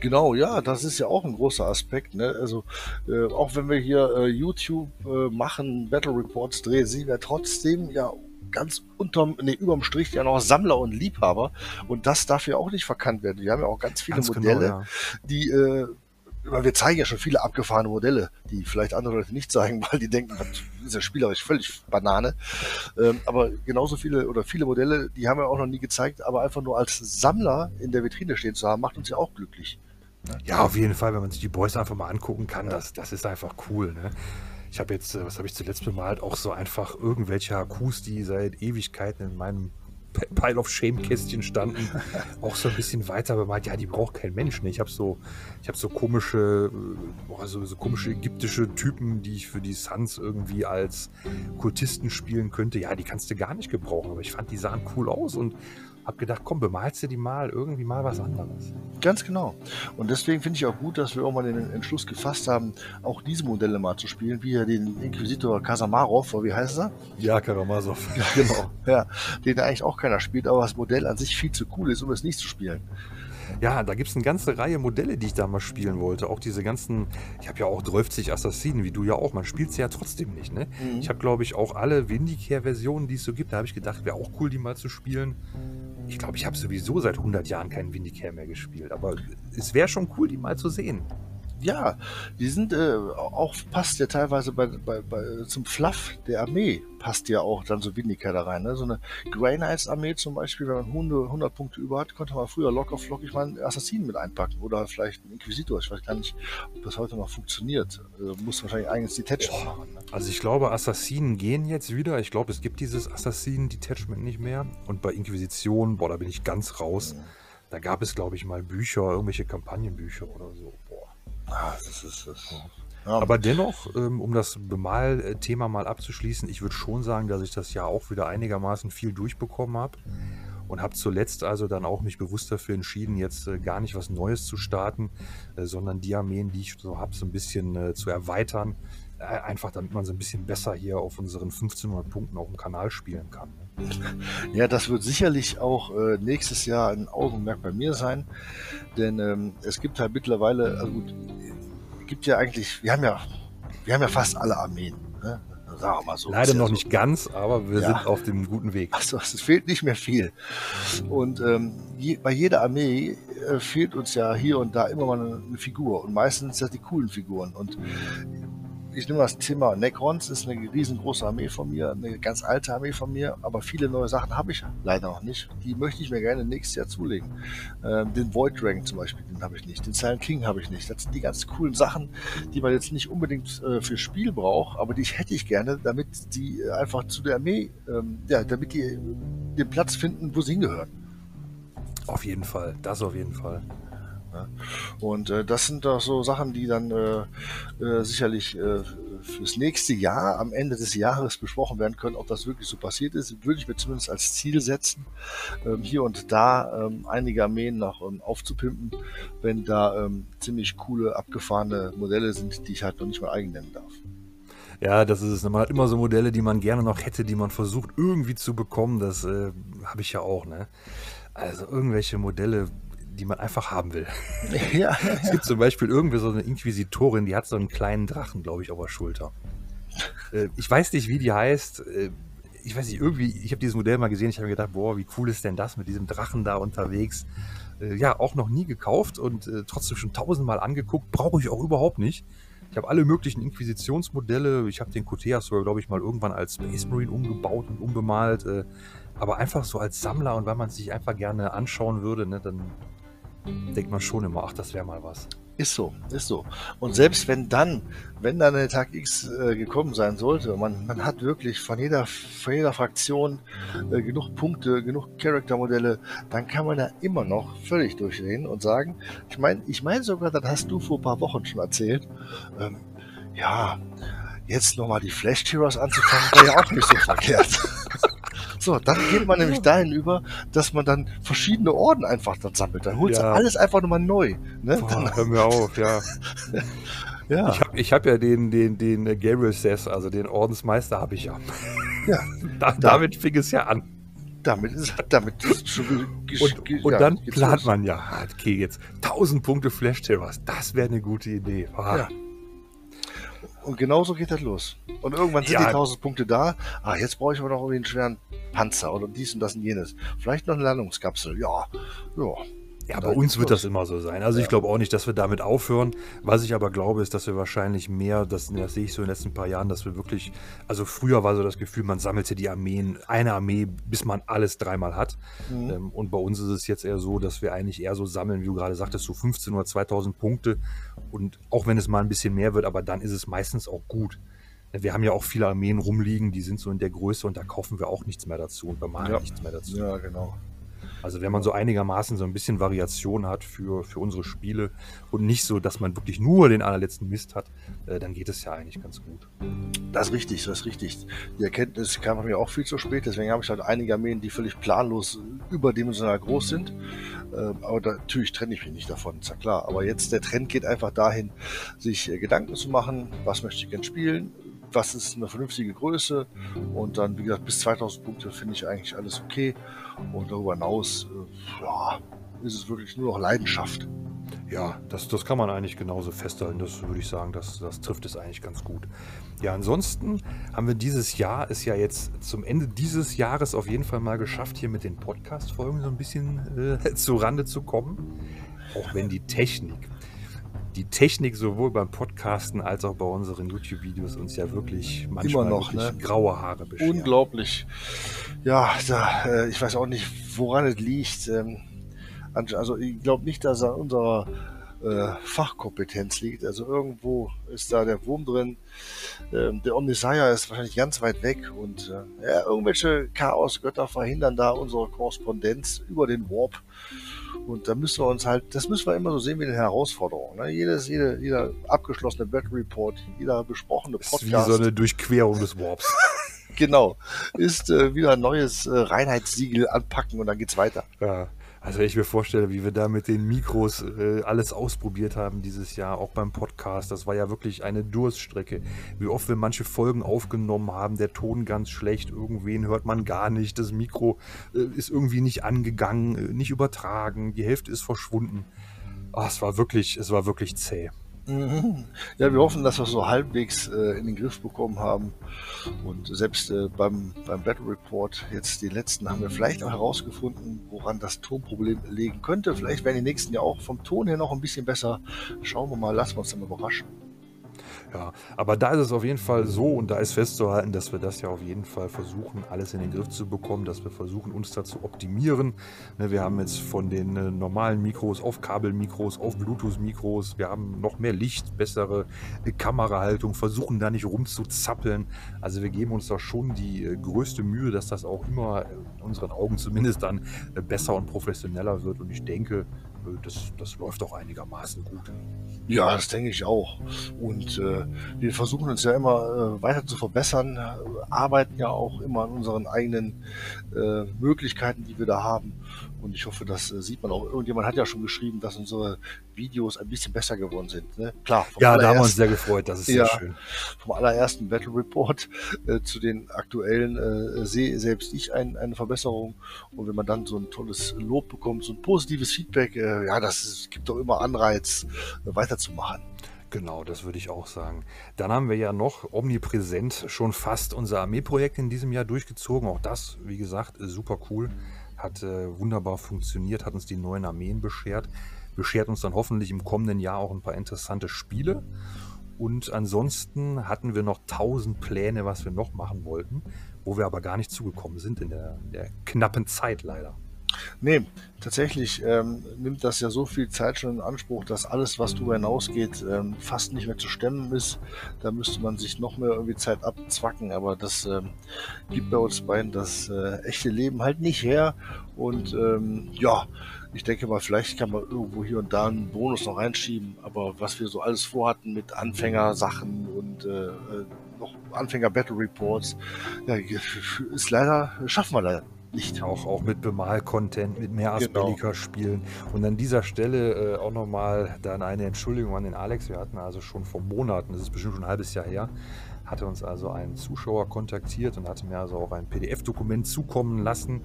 Genau, ja, das ist ja auch ein großer Aspekt. Ne? Also äh, auch wenn wir hier äh, YouTube äh, machen, Battle Reports drehen, sind wir trotzdem ja ganz unterm, nee, überm Strich ja noch Sammler und Liebhaber. Und das darf ja auch nicht verkannt werden. Wir haben ja auch ganz viele ganz genau, Modelle, genau, ja. die äh, wir zeigen ja schon viele abgefahrene Modelle, die vielleicht andere Leute nicht zeigen, weil die denken, das ist ja spielerisch völlig Banane. Ähm, aber genauso viele oder viele Modelle, die haben wir auch noch nie gezeigt, aber einfach nur als Sammler in der Vitrine stehen zu haben, macht uns ja auch glücklich. Ja, auf jeden Fall, wenn man sich die Boys einfach mal angucken kann, das, das ist einfach cool. Ne? Ich habe jetzt, äh, was habe ich zuletzt bemalt, auch so einfach irgendwelche Akkus, die seit Ewigkeiten in meinem Pile of Shame-Kästchen standen, auch so ein bisschen weiter bemalt. Ja, die braucht kein Mensch. Ne? Ich habe so, ich so komische, boah, so, so komische ägyptische Typen, die ich für die Suns irgendwie als Kultisten spielen könnte. Ja, die kannst du gar nicht gebrauchen. Aber ich fand, die sahen cool aus und hab gedacht, komm, bemalst du die mal irgendwie mal was anderes. Ganz genau. Und deswegen finde ich auch gut, dass wir irgendwann den Entschluss gefasst haben, auch diese Modelle mal zu spielen, wie ja den Inquisitor Kasamarov, oder wie heißt er? Ja, Karamazov. genau. Ja, den eigentlich auch keiner spielt, aber das Modell an sich viel zu cool ist, um es nicht zu spielen. Ja, da gibt es eine ganze Reihe Modelle, die ich da mal spielen wollte. Auch diese ganzen, ich habe ja auch 30 Assassinen, wie du ja auch. Man spielt sie ja trotzdem nicht, ne? Mhm. Ich habe, glaube ich, auch alle Vindicare-Versionen, die es so gibt. Da habe ich gedacht, wäre auch cool, die mal zu spielen. Ich glaube, ich habe sowieso seit 100 Jahren keinen Vindicare mehr gespielt. Aber es wäre schon cool, die mal zu sehen. Ja, die sind äh, auch passt ja teilweise bei, bei, bei, zum Fluff der Armee passt ja auch dann so Windiker da rein. Ne? So eine Grey Knights Armee zum Beispiel, wenn man 100, 100 Punkte über hat, konnte man früher locker flockig mal einen Assassinen mit einpacken oder vielleicht einen Inquisitor. Ich weiß gar nicht, ob das heute noch funktioniert. Äh, muss wahrscheinlich eigenes Detachment machen. Ne? Also ich glaube, Assassinen gehen jetzt wieder. Ich glaube, es gibt dieses Assassinen-Detachment nicht mehr. Und bei Inquisition, boah, da bin ich ganz raus. Da gab es, glaube ich, mal Bücher, irgendwelche Kampagnenbücher oder so. Ah, das ist das. Ja, Aber dennoch, ähm, um das Bemalthema mal abzuschließen, ich würde schon sagen, dass ich das ja auch wieder einigermaßen viel durchbekommen habe. Und habe zuletzt also dann auch mich bewusst dafür entschieden, jetzt äh, gar nicht was Neues zu starten, äh, sondern die Armeen, die ich so habe, so ein bisschen äh, zu erweitern. Äh, einfach damit man so ein bisschen besser hier auf unseren 1500 Punkten auf dem Kanal spielen kann. Ja, das wird sicherlich auch äh, nächstes Jahr ein Augenmerk bei mir sein, denn ähm, es gibt halt mittlerweile, also gut, äh, gibt ja eigentlich, wir haben ja, wir haben ja fast alle Armeen, ne? sagen wir mal so. Leider noch so. nicht ganz, aber wir Ja. sind auf dem guten Weg. Also es fehlt nicht mehr viel. Und ähm, je, bei jeder Armee äh, fehlt uns ja hier und da immer mal eine, eine Figur. Und meistens sind das die coolen Figuren. Und ich nehme das Thema Necrons, ist eine riesengroße Armee von mir, eine ganz alte Armee von mir, aber viele neue Sachen habe ich leider noch nicht. Die möchte ich mir gerne nächstes Jahr zulegen. Ähm, den Void Dragon zum Beispiel, den habe ich nicht. Den Silent King habe ich nicht. Das sind die ganz coolen Sachen, die man jetzt nicht unbedingt äh, für Spiel braucht, aber die hätte ich gerne, damit die äh, einfach zu der Armee, ähm, ja, damit die den Platz finden, wo sie hingehören. Auf jeden Fall, das auf jeden Fall. Und äh, das sind doch so Sachen, die dann äh, äh, sicherlich äh, fürs nächste Jahr, am Ende des Jahres besprochen werden können, ob das wirklich so passiert ist. Würde ich mir zumindest als Ziel setzen, ähm, hier und da ähm, einige Armeen noch ähm, aufzupimpen, wenn da ähm, ziemlich coole, abgefahrene Modelle sind, die ich halt noch nicht mal eigen nennen darf. Ja, das ist es. Man hat immer so Modelle, die man gerne noch hätte, die man versucht irgendwie zu bekommen. Das äh, habe ich ja auch, ne? Also irgendwelche Modelle, die man einfach haben will. ja, Es gibt zum Beispiel irgendwie so eine Inquisitorin, die hat so einen kleinen Drachen, glaube ich, auf der Schulter. Äh, ich weiß nicht, wie die heißt. Äh, ich weiß nicht, irgendwie, ich habe dieses Modell mal gesehen, ich habe mir gedacht, boah, wie cool ist denn das mit diesem Drachen da unterwegs? Äh, ja, auch noch nie gekauft und trotzdem schon tausendmal angeguckt, brauche ich auch überhaupt nicht. Ich habe alle möglichen Inquisitionsmodelle. Ich habe den Coteas sogar, glaube ich, mal irgendwann als Space Marine umgebaut und umbemalt. Äh, aber einfach so als Sammler und weil man es sich einfach gerne anschauen würde, ne, dann denkt man schon immer, ach, das wäre mal was. Ist so, ist so. Und selbst wenn dann, wenn dann der Tag X äh, gekommen sein sollte, man, man hat wirklich von jeder, von jeder Fraktion äh, genug Punkte, genug Charaktermodelle, dann kann man da immer noch völlig durchdrehen und sagen, ich meine, ich meine sogar, das hast du vor ein paar Wochen schon erzählt, ähm, ja, jetzt nochmal die Flash Heroes anzufangen, wäre ja auch nicht so verkehrt. So, dann geht man nämlich dahin über, dass man dann verschiedene Orden einfach dann sammelt. Dann holst Ja. du alles einfach nochmal neu. Ne? Boah, hör mir auf, ja. ja. Ich habe ich hab ja den, den, den Gabriel Sess, also den Ordensmeister habe ich ja. Ja. Da, damit fing es ja an. Damit ist, damit ist schon Und, ge- und ja, dann plant los. man ja, okay, jetzt 1000 Punkte Flash Terrors, das wäre eine gute Idee. Ah, Ja. Und genauso geht das los. Und irgendwann sind Ja. die 1000 Punkte da. Ah, jetzt brauche ich aber noch irgendwie einen schweren Panzer oder dies und das und jenes. Vielleicht noch eine Landungskapsel. Ja, ja. Ja, bei uns wird das immer so sein. Also ich glaube auch nicht, dass wir damit aufhören. Was ich aber glaube, ist, dass wir wahrscheinlich mehr, das, das sehe ich so in den letzten paar Jahren, dass wir wirklich, also früher war so das Gefühl, man sammelte die Armeen, eine Armee, bis man alles dreimal hat. Mhm. Ähm, und bei uns ist es jetzt eher so, dass wir eigentlich eher so sammeln, wie du gerade sagtest, so 15 oder 2000 Punkte. Und auch wenn es mal ein bisschen mehr wird, aber dann ist es meistens auch gut. Wir haben ja auch viele Armeen rumliegen, die sind so in der Größe und da kaufen wir auch nichts mehr dazu und bemalen Ja. nichts mehr dazu. Ja, genau. Also wenn man so einigermaßen so ein bisschen Variation hat für, für unsere Spiele und nicht so, dass man wirklich nur den allerletzten Mist hat, äh, dann geht es ja eigentlich ganz gut. Das ist richtig, das ist richtig. Die Erkenntnis kam mir auch viel zu spät, deswegen habe ich halt einige Armeen, die völlig planlos überdimensional groß sind. Äh, aber da, natürlich trenne ich mich nicht davon, ist ja klar. Aber jetzt der Trend geht einfach dahin, sich äh, Gedanken zu machen, was möchte ich gern spielen, was ist eine vernünftige Größe und dann, wie gesagt, bis 2000 Punkte finde ich eigentlich alles okay und darüber hinaus, äh, ist es wirklich nur noch Leidenschaft. Ja, das, das kann man eigentlich genauso festhalten. Das würde ich sagen, das, das trifft es eigentlich ganz gut. Ja, ansonsten haben wir dieses Jahr, ist ja jetzt zum Ende dieses Jahres auf jeden Fall mal geschafft, hier mit den Podcast-Folgen so ein bisschen äh, zu Rande zu kommen. Auch wenn die Technik die Technik sowohl beim Podcasten als auch bei unseren YouTube-Videos uns ja wirklich manchmal Immer noch, ne? graue Haare beschert. Unglaublich. Ja, da, äh, ich weiß auch nicht, woran es liegt. Ähm, also ich glaube nicht, dass es an unserer äh, Fachkompetenz liegt. Also irgendwo ist da der Wurm drin. Ähm, der Omnisire ist wahrscheinlich ganz weit weg und äh, ja, irgendwelche Chaosgötter verhindern da unsere Korrespondenz über den Warp. Und da müssen wir uns halt, das müssen wir immer so sehen wie eine Herausforderung. Ne? Jedes, jede, jeder abgeschlossene Battle Report, jeder besprochene Das ist wie Podcast. so eine Durchquerung des Warps. Genau. Ist äh, wieder ein neues äh, Reinheitssiegel anpacken und dann geht's weiter. Ja, also wenn ich mir vorstelle, wie wir da mit den Mikros äh, alles ausprobiert haben dieses Jahr, auch beim Podcast, das war ja wirklich eine Durststrecke. Wie oft wir manche Folgen aufgenommen haben, der Ton ganz schlecht, irgendwen hört man gar nicht, das Mikro äh, ist irgendwie nicht angegangen, äh, nicht übertragen, die Hälfte ist verschwunden. Ah, es war wirklich, es war wirklich zäh. Mhm. Ja, wir hoffen, dass wir so halbwegs äh, in den Griff bekommen haben. Und selbst äh, beim, beim Battle Report, jetzt die letzten, haben wir vielleicht auch herausgefunden, woran das Tonproblem liegen könnte. Vielleicht werden die nächsten ja auch vom Ton her noch ein bisschen besser. Schauen wir mal, lassen wir uns dann überraschen. Ja, aber da ist es auf jeden Fall so und da ist festzuhalten, dass wir das ja auf jeden Fall versuchen, alles in den Griff zu bekommen, dass wir versuchen, uns da zu optimieren. Ne, Wir haben jetzt von den äh, normalen Mikros auf Kabelmikros, auf Bluetooth-Mikros, wir haben noch mehr Licht, bessere äh, Kamerahaltung, versuchen da nicht rumzuzappeln. Also wir geben uns da schon die äh, größte Mühe, dass das auch immer in unseren Augen zumindest dann besser und professioneller wird und ich denke, das, das läuft auch einigermaßen gut. Ja, das denke ich auch. Und äh, wir versuchen uns ja immer äh, weiter zu verbessern, äh, arbeiten ja auch immer an unseren eigenen äh, Möglichkeiten, die wir da haben. Und ich hoffe, das äh, sieht man auch. Irgendjemand hat ja schon geschrieben, dass unsere Videos ein bisschen besser geworden sind. Ne? Klar, Ja, da haben wir uns sehr gefreut, das ist Ja. sehr schön. vom allerersten Battle Report äh, zu den aktuellen äh, sehe selbst ich ein, eine Verbesserung. Und wenn man dann so ein tolles Lob bekommt, so ein positives Feedback, äh, ja, das ist, gibt doch immer Anreiz, äh, weiterzumachen. Genau, das würde ich auch sagen. Dann haben wir ja noch omnipräsent schon fast unser Armeeprojekt in diesem Jahr durchgezogen. Auch das, wie gesagt, ist super cool. Hat äh, wunderbar funktioniert, hat uns die neuen Armeen beschert. Beschert uns dann hoffentlich im kommenden Jahr auch ein paar interessante Spiele. Und ansonsten hatten wir noch tausend Pläne, was wir noch machen wollten, wo wir aber gar nicht zugekommen sind in der, in der knappen Zeit leider. Nee, tatsächlich ähm, nimmt das ja so viel Zeit schon in Anspruch, dass alles, was darüber hinausgeht, ähm, fast nicht mehr zu stemmen ist. Da müsste man sich noch mehr irgendwie Zeit abzwacken, aber das ähm, gibt bei uns beiden das äh, echte Leben halt nicht her. Und ähm, ja, ich denke mal, vielleicht kann man irgendwo hier und da einen Bonus noch reinschieben, aber was wir so alles vorhatten mit Anfängersachen und äh, äh, noch Anfänger-Battle Reports, ja, ist leider, schaffen wir leider nicht. Auch, auch mit Bemal-Content, mit mehr Genau. Aspelika-Spielen. Und an dieser Stelle äh, auch nochmal dann eine Entschuldigung an den Alex. Wir hatten also schon vor Monaten, das ist bestimmt schon ein halbes Jahr her, hatte uns also ein Zuschauer kontaktiert und hatte mir also auch ein PDF-Dokument zukommen lassen.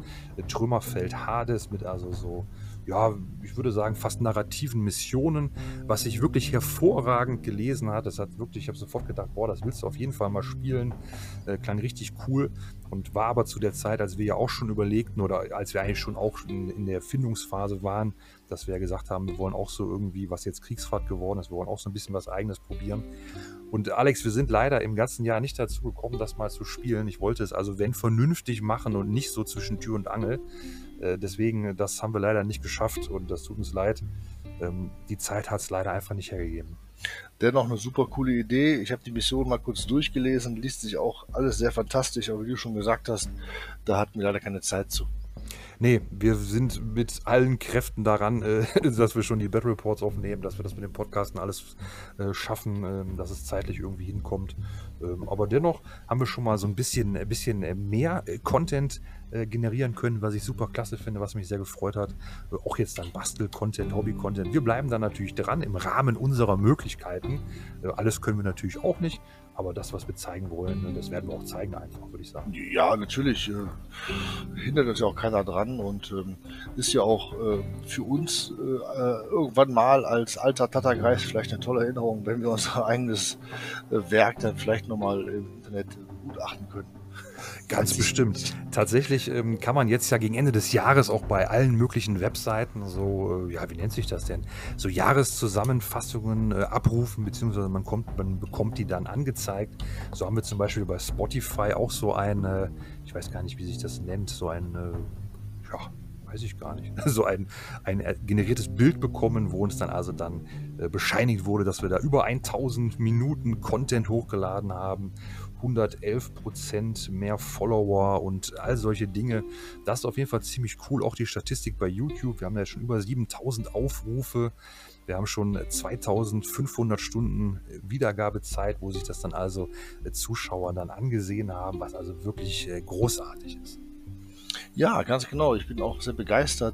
Trümmerfeld Hades mit also so, ja, ich würde sagen, fast narrativen Missionen, was sich wirklich hervorragend gelesen hat. Das hat wirklich, ich habe sofort gedacht, boah, das willst du auf jeden Fall mal spielen. Äh, klang richtig cool und war aber zu der Zeit, als wir ja auch schon überlegten oder als wir eigentlich schon auch in, in der Findungsphase waren, dass wir ja gesagt haben, wir wollen auch so irgendwie, was jetzt Kriegsfahrt geworden ist, wir wollen auch so ein bisschen was Eigenes probieren. Und Alex, wir sind leider im ganzen Jahr nicht dazu gekommen, das mal zu spielen. Ich wollte es also, wenn vernünftig machen und nicht so zwischen Tür und Angel. Äh, deswegen, das haben wir leider nicht geschafft und das tut uns leid. Ähm, die Zeit hat es leider einfach nicht hergegeben. Dennoch eine super coole Idee. Ich habe die Mission mal kurz durchgelesen, liest sich auch alles sehr fantastisch, aber wie du schon gesagt hast, da hatten wir leider keine Zeit zu. Nee, wir sind mit allen Kräften daran, äh, dass wir schon die Battle Reports aufnehmen, dass wir das mit dem Podcasten alles äh, schaffen, ähm, dass es zeitlich irgendwie hinkommt. Ähm, aber dennoch haben wir schon mal so ein bisschen, ein bisschen mehr äh, Content äh, generieren können, was ich super klasse finde, was mich sehr gefreut hat. Äh, auch jetzt dann Bastel-Content, Hobby-Content. Wir bleiben da natürlich dran im Rahmen unserer Möglichkeiten. Äh, alles können wir natürlich auch nicht. Aber das, was wir zeigen wollen, ne, das werden wir auch zeigen, einfach, würde ich sagen. Ja, natürlich. Äh, hindert uns ja auch keiner dran und ähm, ist ja auch äh, für uns äh, äh irgendwann mal als alter Tattergeist vielleicht eine tolle Erinnerung, wenn wir unser eigenes äh, Werk dann vielleicht nochmal im Internet gutachten können. Ganz bestimmt. Tatsächlich ähm, kann man jetzt ja gegen Ende des Jahres auch bei allen möglichen Webseiten so, äh, ja, wie nennt sich das denn? So Jahreszusammenfassungen äh, abrufen, beziehungsweise man, kommt, man bekommt die dann angezeigt. So haben wir zum Beispiel bei Spotify auch so ein, äh, ich weiß gar nicht, wie sich das nennt, so ein, äh, ja, weiß ich gar nicht, so ein, ein generiertes Bild bekommen, wo uns dann also dann äh, bescheinigt wurde, dass wir da über 1000 Minuten Content hochgeladen haben 111 Prozent mehr Follower und all solche Dinge. Das ist auf jeden Fall ziemlich cool. Auch die Statistik bei YouTube. Wir haben ja schon über 7000 Aufrufe. Wir haben schon 2500 Stunden Wiedergabezeit, wo sich das dann also Zuschauer dann angesehen haben, was also wirklich äh, großartig ist. Ja, ganz genau. Ich bin auch sehr begeistert.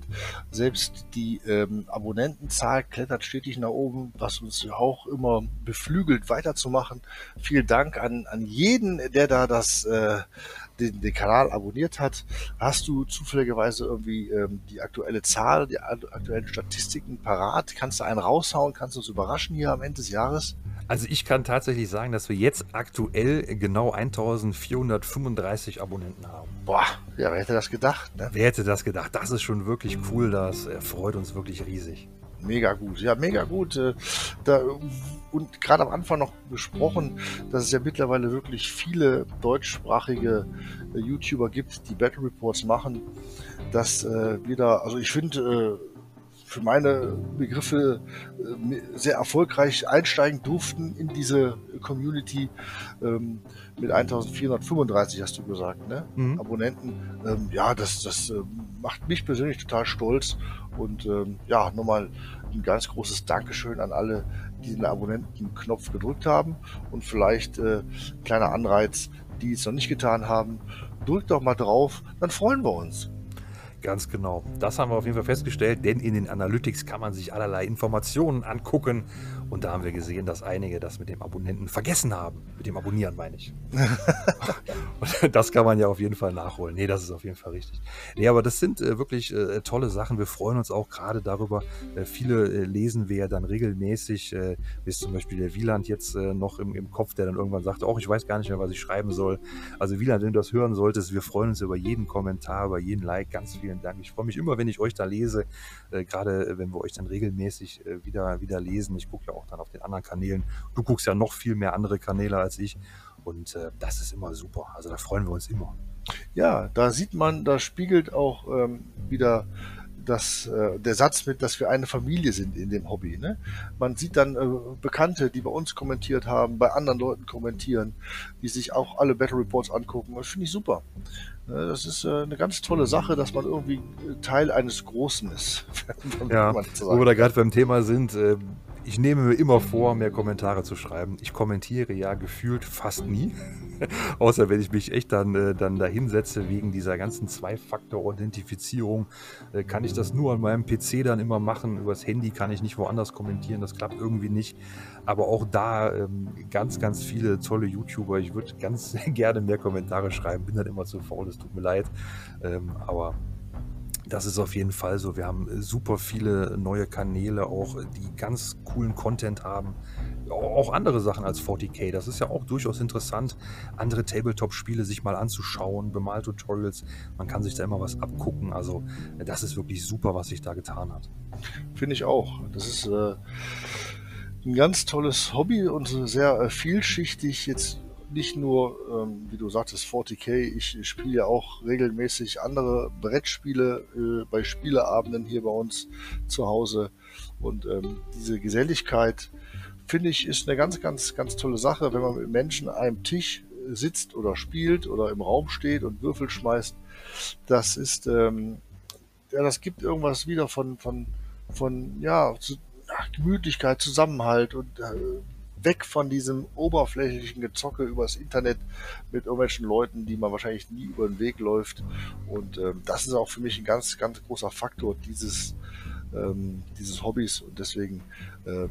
Selbst die ähm, Abonnentenzahl klettert stetig nach oben, was uns auch immer beflügelt, weiterzumachen. Vielen Dank an, an jeden, der da das, äh, den, den Kanal abonniert hat. Hast du zufälligerweise irgendwie ähm, die aktuelle Zahl, die aktuellen Statistiken parat? Kannst du einen raushauen? Kannst du uns überraschen hier am Ende des Jahres? Also ich kann tatsächlich sagen, dass wir jetzt aktuell genau 1435 Abonnenten haben. Boah, ja, wer hätte das gedacht? Ne? Wer hätte das gedacht? Das ist schon wirklich cool, das freut uns wirklich riesig. Mega gut, ja, mega gut. Äh, da, und gerade am Anfang noch besprochen, dass es ja mittlerweile wirklich viele deutschsprachige äh, YouTuber gibt, die Battle Reports machen. Dass äh, wir da, also ich finde, äh, für meine Begriffe äh, sehr erfolgreich einsteigen durften in diese Community ähm, mit 1435, hast du gesagt, ne? Mhm. Abonnenten. Ähm, ja, das, das äh, macht mich persönlich total stolz und ähm, ja, nochmal ein ganz großes Dankeschön an alle, die den Abonnenten-Knopf gedrückt haben und vielleicht äh, kleiner Anreiz, die es noch nicht getan haben. Drückt doch mal drauf, dann freuen wir uns. Ganz genau. Das haben wir auf jeden Fall festgestellt, denn in den Analytics kann man sich allerlei Informationen angucken. Und da haben wir gesehen, dass einige das mit dem Abonnenten vergessen haben. Mit dem Abonnieren meine ich. und das kann man ja auf jeden Fall nachholen. Nee, das ist auf jeden Fall richtig. Nee, aber das sind äh, wirklich äh, tolle Sachen. Wir freuen uns auch gerade darüber. Äh, viele äh, lesen wir ja dann regelmäßig, äh, wie zum Beispiel der Wieland jetzt äh, noch im, im Kopf, der dann irgendwann sagte, auch ich weiß gar nicht mehr, was ich schreiben soll. Also Wieland, wenn du das hören solltest, wir freuen uns über jeden Kommentar, über jeden Like. Ganz vielen Dank. Ich freue mich immer, wenn ich euch da lese, äh, gerade wenn wir euch dann regelmäßig wieder, wieder lesen. Ich gucke ja auch dann auf den anderen Kanälen. Du guckst ja noch viel mehr andere Kanäle als ich und äh, das ist immer super. Also da freuen wir uns immer. Ja, da sieht man, da spiegelt auch ähm, wieder das, äh, der Satz mit, dass wir eine Familie sind in dem Hobby. Ne? Man sieht dann äh, Bekannte, die bei uns kommentiert haben, bei anderen Leuten kommentieren, die sich auch alle Battle Reports angucken. Das finde ich super. Ne, das ist äh, eine ganz tolle Sache, dass man irgendwie Teil eines Großen ist. ja, wo wir da gerade beim Thema sind. Ich nehme mir immer vor, mehr Kommentare zu schreiben. Ich kommentiere ja gefühlt fast nie. Außer wenn ich mich echt dann, äh, dann da hinsetze wegen dieser ganzen Zwei-Faktor-Authentifizierung, äh, kann ich das nur an meinem PC dann immer machen. Übers Handy kann ich nicht woanders kommentieren. Das klappt irgendwie nicht. Aber auch da ähm, ganz, ganz viele tolle YouTuber. Ich würde ganz gerne mehr Kommentare schreiben. Bin dann immer zu faul. Es tut mir leid. Ähm, aber das ist auf jeden Fall so. Wir haben super viele neue Kanäle auch, die ganz coolen Content haben. Auch andere Sachen als 40k. Das ist ja auch durchaus interessant, andere Tabletop-Spiele sich mal anzuschauen, Bemaltutorials. Man kann sich da immer was abgucken. Also, das ist wirklich super, was sich da getan hat. Finde ich auch. Das ist äh, ein ganz tolles Hobby und sehr äh, vielschichtig. Jetzt nicht nur, ähm, wie du sagtest, 40k, ich spiele ja auch regelmäßig andere Brettspiele äh, bei Spieleabenden hier bei uns zu Hause. Und ähm, diese Geselligkeit, finde ich, ist eine ganz, ganz, ganz tolle Sache, wenn man mit Menschen an einem Tisch sitzt oder spielt oder im Raum steht und Würfel schmeißt, das ist, ähm, ja, das gibt irgendwas wieder von, von, von, ja, zu, Gemütlichkeit, Zusammenhalt und äh, weg von diesem oberflächlichen Gezocke übers Internet mit irgendwelchen Leuten, die man wahrscheinlich nie über den Weg läuft. Und ähm, das ist auch für mich ein ganz, ganz großer Faktor dieses, ähm, dieses Hobbys. Und deswegen ähm,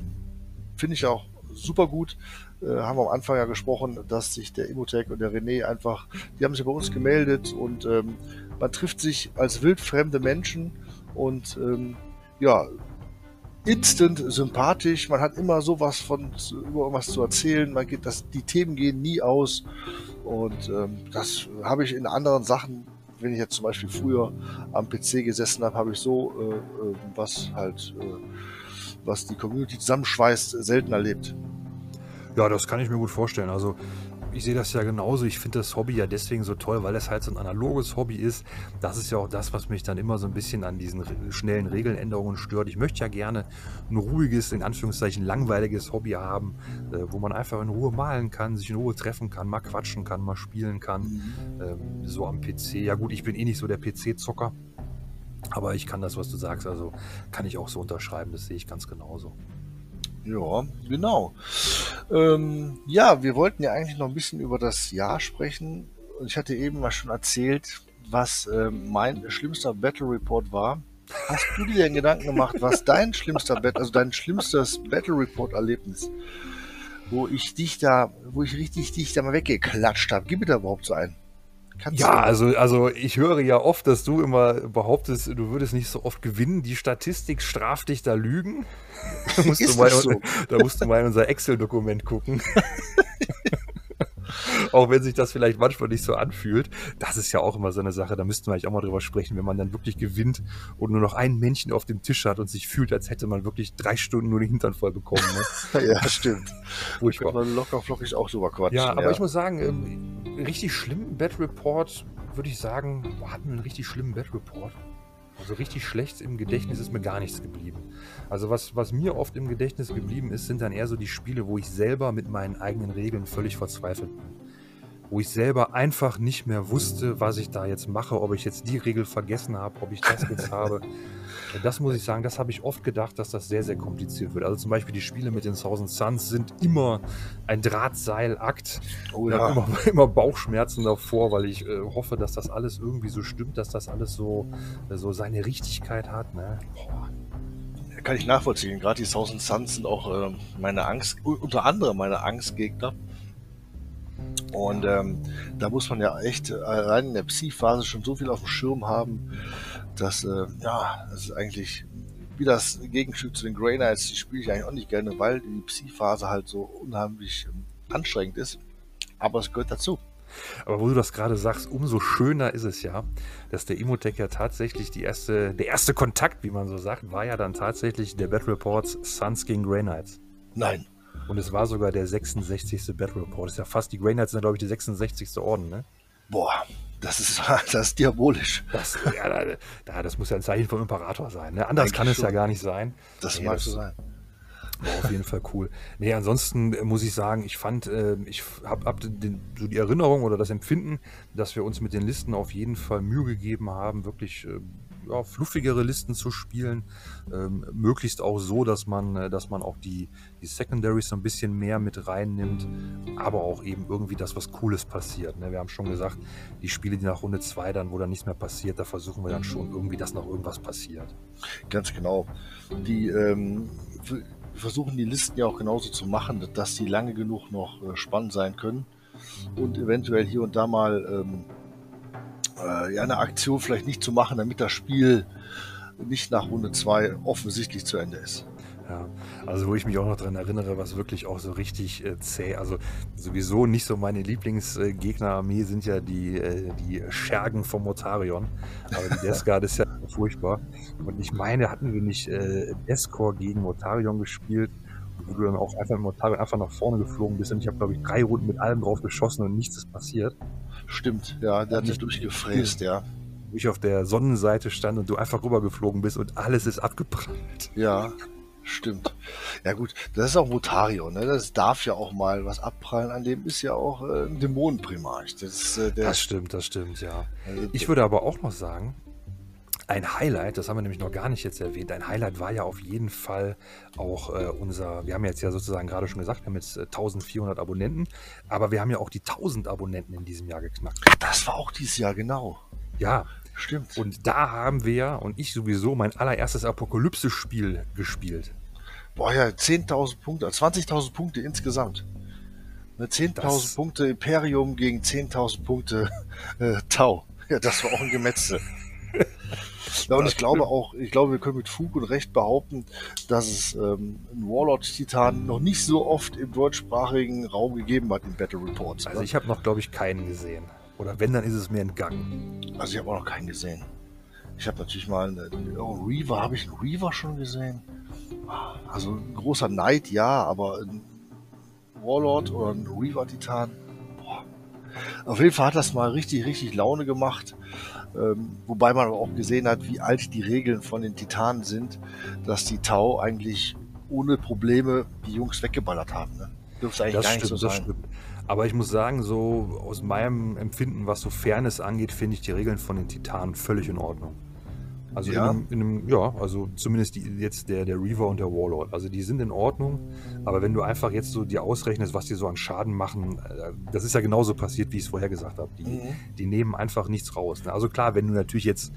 finde ich auch super gut. Äh, haben wir am Anfang ja gesprochen, dass sich der Imotech und der René einfach, die haben sich bei uns gemeldet und ähm, man trifft sich als wildfremde Menschen und ähm, ja, instant sympathisch. Man hat immer sowas von über irgendwas zu erzählen. Man geht, das, die Themen gehen nie aus. Und ähm, das habe ich in anderen Sachen, wenn ich jetzt zum Beispiel früher am PC gesessen habe, habe ich so äh, äh, was halt, äh, was die Community zusammenschweißt, selten erlebt. Ja, das kann ich mir gut vorstellen. Also ich sehe das ja genauso. Ich finde das Hobby ja deswegen so toll, weil es halt so ein analoges Hobby ist. Das ist ja auch das, was mich dann immer so ein bisschen an diesen schnellen Regeländerungen stört. Ich möchte ja gerne ein ruhiges, in Anführungszeichen langweiliges Hobby haben, äh, wo man einfach in Ruhe malen kann, sich in Ruhe treffen kann, mal quatschen kann, mal spielen kann. Mhm. Ähm, so am PC. Ja gut, ich bin eh nicht so der PC-Zocker. Aber ich kann das, was du sagst, also kann ich auch so unterschreiben, das sehe ich ganz genauso. Ja, genau. Ähm, ja, wir wollten ja eigentlich noch ein bisschen über das Jahr sprechen. Und ich hatte eben mal schon erzählt, was äh, mein schlimmster Battle Report war. Hast du dir einen Gedanken gemacht, was dein schlimmster Battle, also dein schlimmstes Battle Report Erlebnis, wo ich dich da, wo ich richtig dich da mal weggeklatscht habe? Gib mir da überhaupt so einen. Kannst ja, also, also ich höre ja oft, dass du immer behauptest, du würdest nicht so oft gewinnen. Die Statistik straft dich da Lügen. Da musst, du mal, so. da musst du mal in unser Excel-Dokument gucken. Auch wenn sich das vielleicht manchmal nicht so anfühlt. Das ist ja auch immer so eine Sache, da müssten wir eigentlich auch mal drüber sprechen, wenn man dann wirklich gewinnt und nur noch ein Männchen auf dem Tisch hat und sich fühlt, als hätte man wirklich drei Stunden nur den Hintern voll bekommen. Ne? ja, stimmt. Furchtbar. Man locker flockig auch drüber quatschen. Ja, aber ja. ich muss sagen, ähm, richtig schlimm Bad Report, würde ich sagen, hatten wir einen richtig schlimmen Bad Report. Also richtig schlecht im Gedächtnis ist mir gar nichts geblieben. Also was, was mir oft im Gedächtnis geblieben ist, sind dann eher so die Spiele, wo ich selber mit meinen eigenen Regeln völlig verzweifelt bin. Wo ich selber einfach nicht mehr wusste, was ich da jetzt mache, ob ich jetzt die Regel vergessen habe, ob ich das jetzt habe. Das muss ich sagen, das habe ich oft gedacht, dass das sehr, sehr kompliziert wird. Also zum Beispiel die Spiele mit den Thousand Suns sind immer ein Drahtseilakt. Oh ja. Ich habe immer, immer, Bauchschmerzen davor, weil ich äh, hoffe, dass das alles irgendwie so stimmt, dass das alles so, äh, so seine Richtigkeit hat. Ne? Boah. Kann ich nachvollziehen. Gerade die Thousand Suns sind auch äh, meine Angst, unter anderem meine Angstgegner. Und ähm, da muss man ja echt äh, rein in der Psi-Phase schon so viel auf dem Schirm haben, dass, äh, ja, das ist eigentlich wie das Gegenstück zu den Grey Knights, die spiele ich eigentlich auch nicht gerne, weil die Psi-Phase halt so unheimlich ähm, anstrengend ist. Aber es gehört dazu. Aber wo du das gerade sagst, umso schöner ist es ja, dass der Imotech ja tatsächlich die erste, der erste Kontakt, wie man so sagt, war ja dann tatsächlich der Battle Reports Suns gegen Grey Knights. Nein. Und es war sogar der 66. Battle Report. Das ist ja fast, die Grey Knights sind, glaube ich, die 66. Orden, ne? Boah, das ist, das ist diabolisch. Das, ja, da, das muss ja ein Zeichen vom Imperator sein. Ne? Anders Eigentlich kann es schon. ja gar nicht sein. Das nee, mag so sein. War auf jeden Fall cool. Nee, ansonsten muss ich sagen, ich fand, äh, ich habe hab so die Erinnerung oder das Empfinden, dass wir uns mit den Listen auf jeden Fall Mühe gegeben haben, wirklich äh, ja, fluffigere Listen zu spielen. Ähm, möglichst auch so, dass man, äh, dass man auch die, die Secondaries so ein bisschen mehr mit reinnimmt, aber auch eben irgendwie das, was Cooles passiert. Ne? Wir haben schon gesagt, die Spiele, die nach Runde 2 dann, wo dann nichts mehr passiert, da versuchen wir dann schon irgendwie, dass noch irgendwas passiert. Ganz genau. Die ähm, versuchen die Listen ja auch genauso zu machen, dass sie lange genug noch äh, spannend sein können und eventuell hier und da mal ähm, äh, ja, eine Aktion vielleicht nicht zu machen, damit das Spiel nicht nach Runde 2 offensichtlich zu Ende ist. Ja, also wo ich mich auch noch daran erinnere, was wirklich auch so richtig äh, zäh, also sowieso nicht so meine Lieblingsgegnerarmee äh, sind ja die, äh, die Schergen vom Motarion, aber die Deathguard ist ja furchtbar. Und ich meine, hatten wir nicht äh, Escort gegen Motarion gespielt, wo du dann auch einfach mit Motarion einfach nach vorne geflogen bist und ich habe, glaube ich, drei Runden mit allem drauf geschossen und nichts ist passiert. Stimmt, ja, der hat sich durchgefräst, ja. Wo ich auf der Sonnenseite stand und du einfach rübergeflogen bist und alles ist abgeprallt. Ja. Stimmt. Ja gut, das ist auch Motario, ne? Das darf ja auch mal was abprallen. An dem ist ja auch äh, ein Dämonenprimarch. Das, ist, äh, Das stimmt, das stimmt, ja. also, Ich würde aber auch noch sagen, ein Highlight, das haben wir nämlich noch gar nicht jetzt erwähnt, ein Highlight war ja auf jeden Fall auch äh, unser, wir haben jetzt ja sozusagen gerade schon gesagt, wir haben jetzt äh, 1400 Abonnenten, aber wir haben ja auch die 1000 Abonnenten in diesem Jahr geknackt. das war auch dieses Jahr, genau. Ja, Stimmt. und da haben wir und ich sowieso mein allererstes Apokalypse-Spiel gespielt. Boah, ja, 10.000 Punkte, 20.000 Punkte insgesamt. Ne, 10.000 Das- Punkte Imperium gegen 10.000 Punkte äh, Tau. Ja, das war auch ein Gemetzel. ja, und ich glaube auch, ich glaube, wir können mit Fug und Recht behaupten, dass es ähm, einen Warlord-Titan noch nicht so oft im deutschsprachigen Raum gegeben hat in Battle Reports. Also oder? ich habe noch, glaube ich, keinen gesehen. Oder wenn, dann ist es mir entgangen. Also ich habe auch noch keinen gesehen. Ich habe natürlich mal einen, oh, Reaver, habe ich einen Reaver schon gesehen? Also ein großer Knight, ja, aber ein Warlord oder ein Reaver-Titan, boah. Auf jeden Fall hat das mal richtig, richtig Laune gemacht. Ähm, wobei man aber auch gesehen hat, wie alt die Regeln von den Titanen sind, dass die Tau eigentlich ohne Probleme die Jungs weggeballert haben. Ne? Dürfte eigentlich Das gar stimmt, nicht so das sein. stimmt. Aber ich muss sagen, so aus meinem Empfinden, was so Fairness angeht, finde ich die Regeln von den Titanen völlig in Ordnung. Also Ja. in, einem, in einem, ja, also zumindest die, jetzt der, der Reaver und der Warlord. Also die sind in Ordnung, aber wenn du einfach jetzt so dir ausrechnest, was die so an Schaden machen, äh, das ist ja genauso passiert, wie ich es vorher gesagt habe. Die, Mhm. die nehmen einfach nichts raus. Ne? Also klar, wenn du natürlich jetzt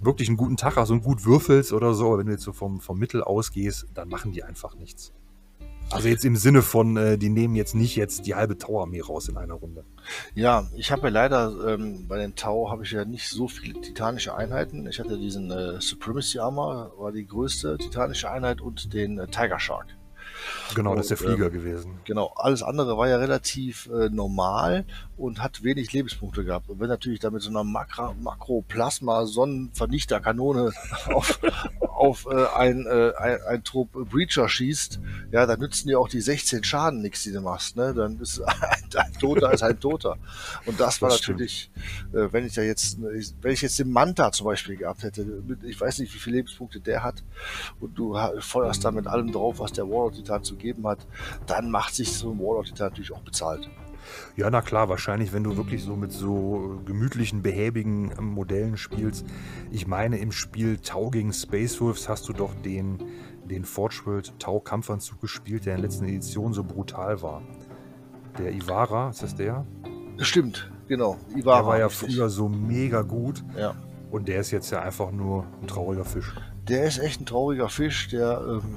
wirklich einen guten Tag hast und gut würfelst oder so, aber wenn du jetzt so vom, vom Mittel ausgehst, dann machen die einfach nichts. Also jetzt im Sinne von, äh, die nehmen jetzt nicht jetzt die halbe Tower-Armee raus in einer Runde. Ja, ich habe ja leider ähm, bei den Tau habe ich ja nicht so viele titanische Einheiten. Ich hatte diesen äh, Supremacy Armor, war die größte titanische Einheit und den äh, Tiger Shark. Genau, das ist der Und, Flieger gewesen. Genau, alles andere war ja relativ äh, normal und hat wenig Lebenspunkte gehabt. Und wenn natürlich da mit so einer Makra Makro-Plasma-Sonnenvernichterkanone auf, auf äh, ein, äh, ein, ein Trupp Breacher schießt, ja, dann nützen dir auch die 16 Schaden nichts, die du machst. Ne? Dann ist ein, ein Toter ist ein Toter. Und das war Das stimmt. natürlich, äh, wenn ich da jetzt, wenn ich jetzt den Manta zum Beispiel gehabt hätte, mit, ich weiß nicht, wie viele Lebenspunkte der hat, und du feuerst da mit allem drauf, was der Warlord Titan zu geben hat, dann macht sich so ein Warlord Titan natürlich auch bezahlt. Ja, na klar, wahrscheinlich, wenn du wirklich so mit so gemütlichen, behäbigen ähm, Modellen spielst. Ich meine, im Spiel Tau gegen Space Wolves hast du doch den, den Forge World Tau Kampfanzug gespielt, der in der letzten Edition so brutal war. Der Ivara, ist das der? Stimmt, genau. Der Ibarra, war ja richtig. früher so mega gut Ja. und der ist jetzt ja einfach nur ein trauriger Fisch. Der ist echt ein trauriger Fisch, der ähm,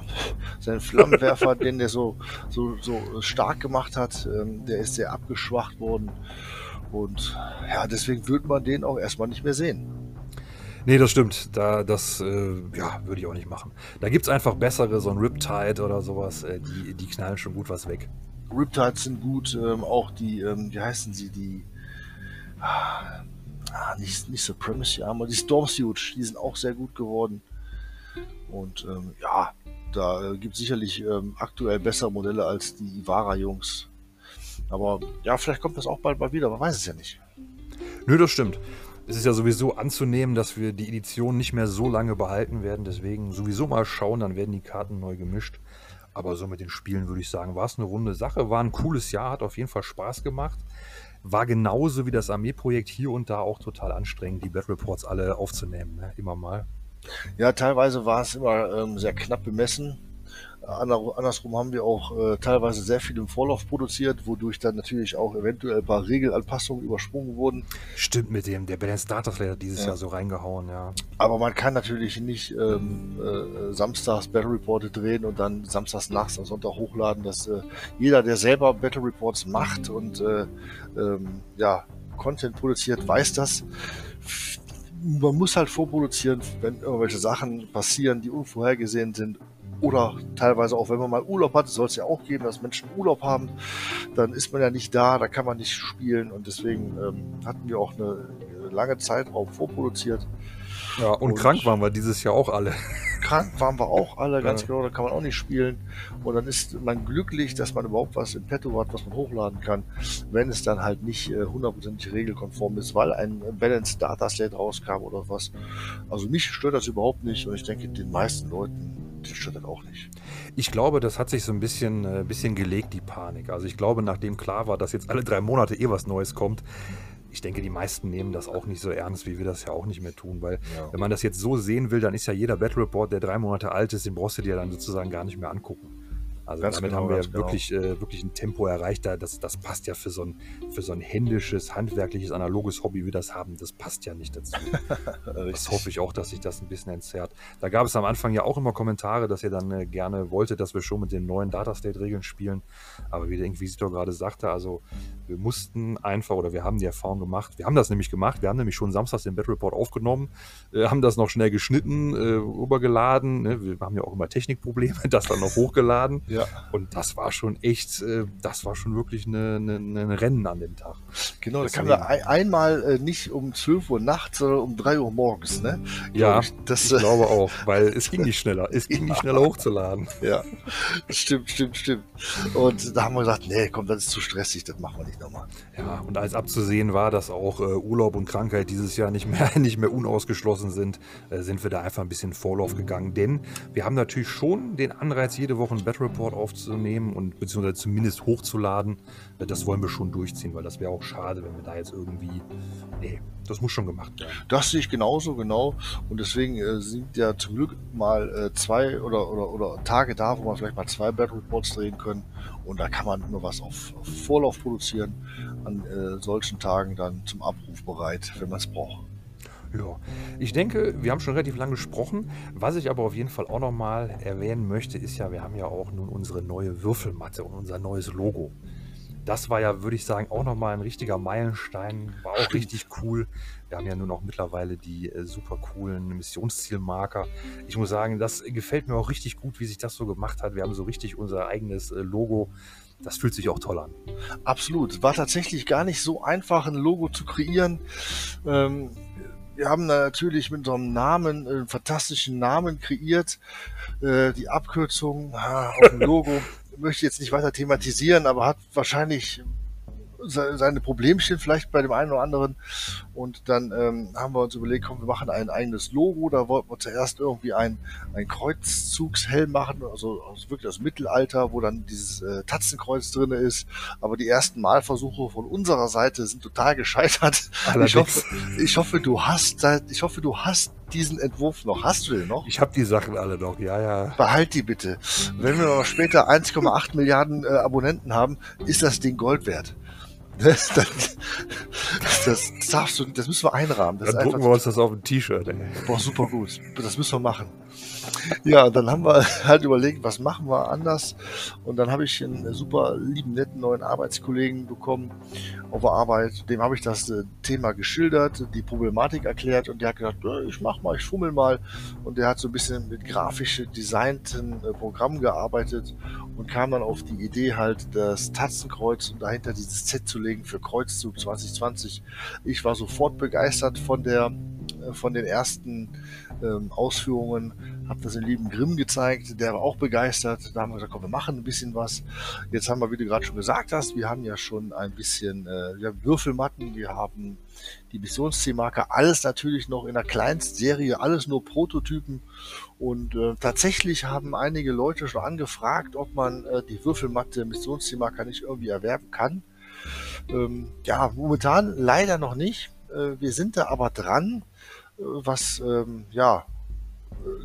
seinen Flammenwerfer, den der so, so, so stark gemacht hat, ähm, der ist sehr abgeschwacht worden. Und ja, deswegen wird man den auch erstmal nicht mehr sehen. Nee, das stimmt. Da, das äh, ja, würde ich auch nicht machen. Da gibt es einfach bessere, so ein Riptide oder sowas, äh, die, die knallen schon gut was weg. Riptides sind gut, ähm, auch die, ähm, wie heißen sie, die, ah, nicht, nicht Supremacy Armor, die Stormsuit, die sind auch sehr gut geworden. Und ähm, ja, da äh, gibt es sicherlich ähm, aktuell bessere Modelle als die Ivara-Jungs. Aber ja, vielleicht kommt das auch bald mal wieder, man weiß es ja nicht. Nö, das stimmt. Es ist ja sowieso anzunehmen, dass wir die Edition nicht mehr so lange behalten werden. Deswegen sowieso mal schauen, dann werden die Karten neu gemischt. Aber so mit den Spielen würde ich sagen, war es eine runde Sache. War ein cooles Jahr, hat auf jeden Fall Spaß gemacht. War genauso wie das Armeeprojekt hier und da auch total anstrengend, die Battle Reports alle aufzunehmen. Ne? Immer mal. Ja, teilweise war es immer ähm, sehr knapp bemessen. Ander- Andersrum haben wir auch äh, teilweise sehr viel im Vorlauf produziert, wodurch dann natürlich auch eventuell ein paar Regelanpassungen übersprungen wurden. Stimmt mit dem, der Balance Data Slayer dieses Ja. Jahr so reingehauen, ja. Aber man kann natürlich nicht ähm, äh, samstags Battle Reporte drehen und dann samstags nachts am Sonntag hochladen. Dass äh, jeder, der selber Battle Reports macht und äh, ähm, ja, Content produziert, weiß das. Man muss halt vorproduzieren, wenn irgendwelche Sachen passieren, die unvorhergesehen sind. Oder teilweise auch, wenn man mal Urlaub hat, soll es ja auch geben, dass Menschen Urlaub haben, dann ist man ja nicht da, da kann man nicht spielen und deswegen ähm, hatten wir auch eine lange Zeitraum vorproduziert. Ja, und, Und- krank waren wir dieses Jahr auch alle. krank waren wir auch alle, ganz Ja. genau, da kann man auch nicht spielen. Und dann ist man glücklich, dass man überhaupt was im Petto hat, was man hochladen kann, wenn es dann halt nicht äh, hundertprozentig regelkonform ist, weil ein Balanced Data Slate rauskam oder was. Also mich stört das überhaupt nicht und ich denke den meisten Leuten, stört das auch nicht. Ich glaube, das hat sich so ein bisschen, äh, bisschen gelegt, die Panik. Also ich glaube, nachdem klar war, dass jetzt alle drei Monate eh was Neues kommt, ich denke, die meisten nehmen das auch nicht so ernst, wie wir das ja auch nicht mehr tun, weil ja. wenn man das jetzt so sehen will, dann ist ja jeder Battle Report, der drei Monate alt ist, den brauchst du dir dann sozusagen gar nicht mehr angucken. Also ganz damit genau, haben wir genau. wirklich, äh, wirklich ein Tempo erreicht. Da, das, das passt ja für so, ein, für so ein händisches, handwerkliches, analoges Hobby, wie wir das haben, das passt ja nicht dazu. das hoffe ich auch, dass sich das ein bisschen entzerrt. Da gab es am Anfang ja auch immer Kommentare, dass ihr dann äh, gerne wolltet, dass wir schon mit den neuen Datastate-Regeln spielen. Aber wie der Inquisitor gerade sagte, also wir mussten einfach, oder wir haben die Erfahrung gemacht, wir haben das nämlich gemacht, wir haben nämlich schon samstags den Battle Report aufgenommen, äh, haben das noch schnell geschnitten, äh, rübergeladen. Ne? Wir haben ja auch immer Technikprobleme, das dann noch hochgeladen. Ja. Und das war schon echt, äh, das war schon wirklich eine, eine, ein Rennen an dem Tag. Genau, da kam wir ein, einmal äh, nicht um 12 Uhr nachts, sondern um 3 Uhr morgens, ne? Ja, ich, das, ich glaube auch, weil es ging nicht schneller. Es ging ja. nicht schneller hochzuladen. Ja, stimmt, stimmt, stimmt. Und da haben wir gesagt, nee, komm, das ist zu stressig, das machen wir nicht nochmal. Ja, und als abzusehen war, dass auch äh, Urlaub und Krankheit dieses Jahr nicht mehr, nicht mehr unausgeschlossen sind, sind wir da einfach ein bisschen Vorlauf gegangen. Denn wir haben natürlich schon den Anreiz, jede Woche ein Battle Report aufzunehmen und beziehungsweise zumindest hochzuladen. Das wollen wir schon durchziehen, weil das wäre auch schade, wenn wir da jetzt irgendwie. Nee, das muss schon gemacht werden. Das sehe ich genauso, genau. Und deswegen äh, sind ja zum Glück mal äh, zwei oder, oder, oder Tage da, wo man vielleicht mal zwei Battle Reports drehen können. Und da kann man nur was auf, auf Vorlauf produzieren, an äh, solchen Tagen dann zum Abruf bereit, wenn man es braucht. Ja, ich denke, wir haben schon relativ lange gesprochen. Was ich aber auf jeden Fall auch nochmal erwähnen möchte, ist ja, wir haben ja auch nun unsere neue Würfelmatte und unser neues Logo. Das war ja, würde ich sagen, auch nochmal ein richtiger Meilenstein. War auch richtig cool. Wir haben ja nun auch mittlerweile die äh, super coolen Missionszielmarker. Ich muss sagen, das gefällt mir auch richtig gut, wie sich das so gemacht hat. Wir haben so richtig unser eigenes äh, Logo. Das fühlt sich auch toll an. Absolut. War tatsächlich gar nicht so einfach, ein Logo zu kreieren. Ähm, wir haben natürlich mit unserem Namen einen fantastischen Namen kreiert. Äh, die Abkürzung ah, auf dem Logo möchte ich jetzt nicht weiter thematisieren, aber hat wahrscheinlich seine Problemchen vielleicht bei dem einen oder anderen. Und dann ähm, haben wir uns überlegt, komm, wir machen ein eigenes Logo. Da wollten wir zuerst irgendwie ein, ein Kreuzzugshelm machen, also, also wirklich das Mittelalter, wo dann dieses äh, Tatzenkreuz drin ist. Aber die ersten Malversuche von unserer Seite sind total gescheitert. Ich hoffe, ich hoffe, du hast, ich hoffe, du hast diesen Entwurf noch. Hast du den noch? Ich habe die Sachen alle noch, ja, ja. Behalt die bitte. Wenn wir noch später 1,8 Milliarden äh, Abonnenten haben, ist das Ding Gold wert. Das, das, das, darfst du, das müssen wir einrahmen. Das dann drucken wir uns das auf ein T-Shirt. Boah, super gut. Das müssen wir machen. Ja, dann haben wir halt überlegt, was machen wir anders. Und dann habe ich einen super lieben, netten neuen Arbeitskollegen bekommen auf der Arbeit. Dem habe ich das äh, Thema geschildert, die Problematik erklärt und der hat gesagt, ich mach mal, ich fummel mal. Und der hat so ein bisschen mit grafisch designten äh, Programmen gearbeitet und kam dann auf die Idee halt das Tatzenkreuz und dahinter dieses Z zu legen für Kreuzzug 2020. Ich war sofort begeistert von der äh, von den ersten ähm, Ausführungen habe das den lieben Grimm gezeigt, der war auch begeistert. Da haben wir gesagt, komm, wir machen ein bisschen was. Jetzt haben wir, wie du gerade schon gesagt hast, wir haben ja schon ein bisschen äh, wir haben Würfelmatten, wir haben die Missionszielmarker, alles natürlich noch in der Kleinstserie, alles nur Prototypen. Und äh, tatsächlich haben einige Leute schon angefragt, ob man äh, die Würfelmatte Missionszielmarker nicht irgendwie erwerben kann. Ähm, ja, momentan leider noch nicht. Äh, wir sind da aber dran, was ähm, ja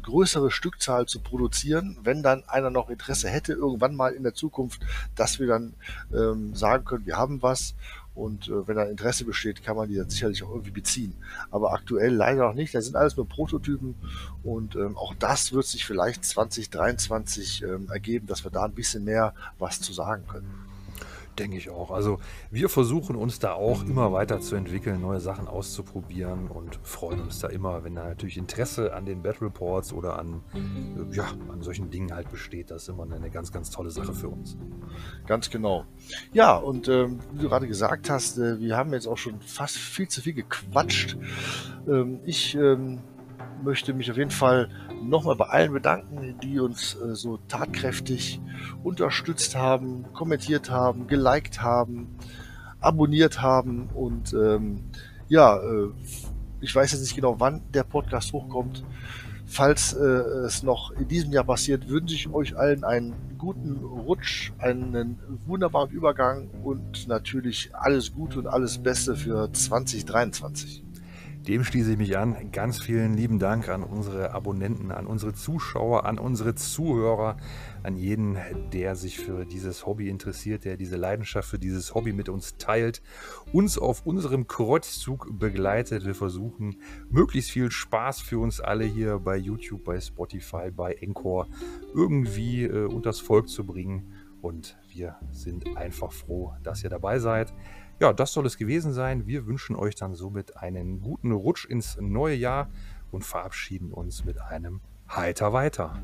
größere Stückzahl zu produzieren, wenn dann einer noch Interesse hätte, irgendwann mal in der Zukunft, dass wir dann ähm, sagen können, wir haben was und äh, wenn da Interesse besteht, kann man die dann sicherlich auch irgendwie beziehen. Aber aktuell leider noch nicht. Das sind alles nur Prototypen und ähm, auch das wird sich vielleicht 2023 ähm, ergeben, dass wir da ein bisschen mehr was zu sagen können. Denke ich auch. Also wir versuchen uns da auch immer weiter zu entwickeln, neue Sachen auszuprobieren und freuen uns da immer, wenn da natürlich Interesse an den Battle Reports oder an, äh, ja, an solchen Dingen halt besteht. Das ist immer eine ganz, ganz tolle Sache für uns. Ganz genau. Ja, und ähm, wie du gerade gesagt hast, äh, wir haben jetzt auch schon fast viel zu viel gequatscht. Ähm, ich ähm, möchte mich auf jeden Fall nochmal bei allen bedanken, die uns äh, so tatkräftig unterstützt haben, kommentiert haben, geliked haben, abonniert haben und ähm, ja, äh, ich weiß jetzt nicht genau, wann der Podcast hochkommt. falls äh, es noch in diesem Jahr passiert, wünsche ich euch allen einen guten Rutsch, einen wunderbaren Übergang und natürlich alles Gute und alles Beste für 2023. Dem schließe ich mich an. Ganz vielen lieben Dank an unsere Abonnenten, an unsere Zuschauer, an unsere Zuhörer, an jeden, der sich für dieses Hobby interessiert, der diese Leidenschaft für dieses Hobby mit uns teilt, uns auf unserem Kreuzzug begleitet. Wir versuchen, möglichst viel Spaß für uns alle hier bei YouTube, bei Spotify, bei Encore irgendwie äh, unters Volk zu bringen. Und wir sind einfach froh, dass ihr dabei seid. Ja, das soll es gewesen sein. Wir wünschen euch dann somit einen guten Rutsch ins neue Jahr und verabschieden uns mit einem Heiter weiter.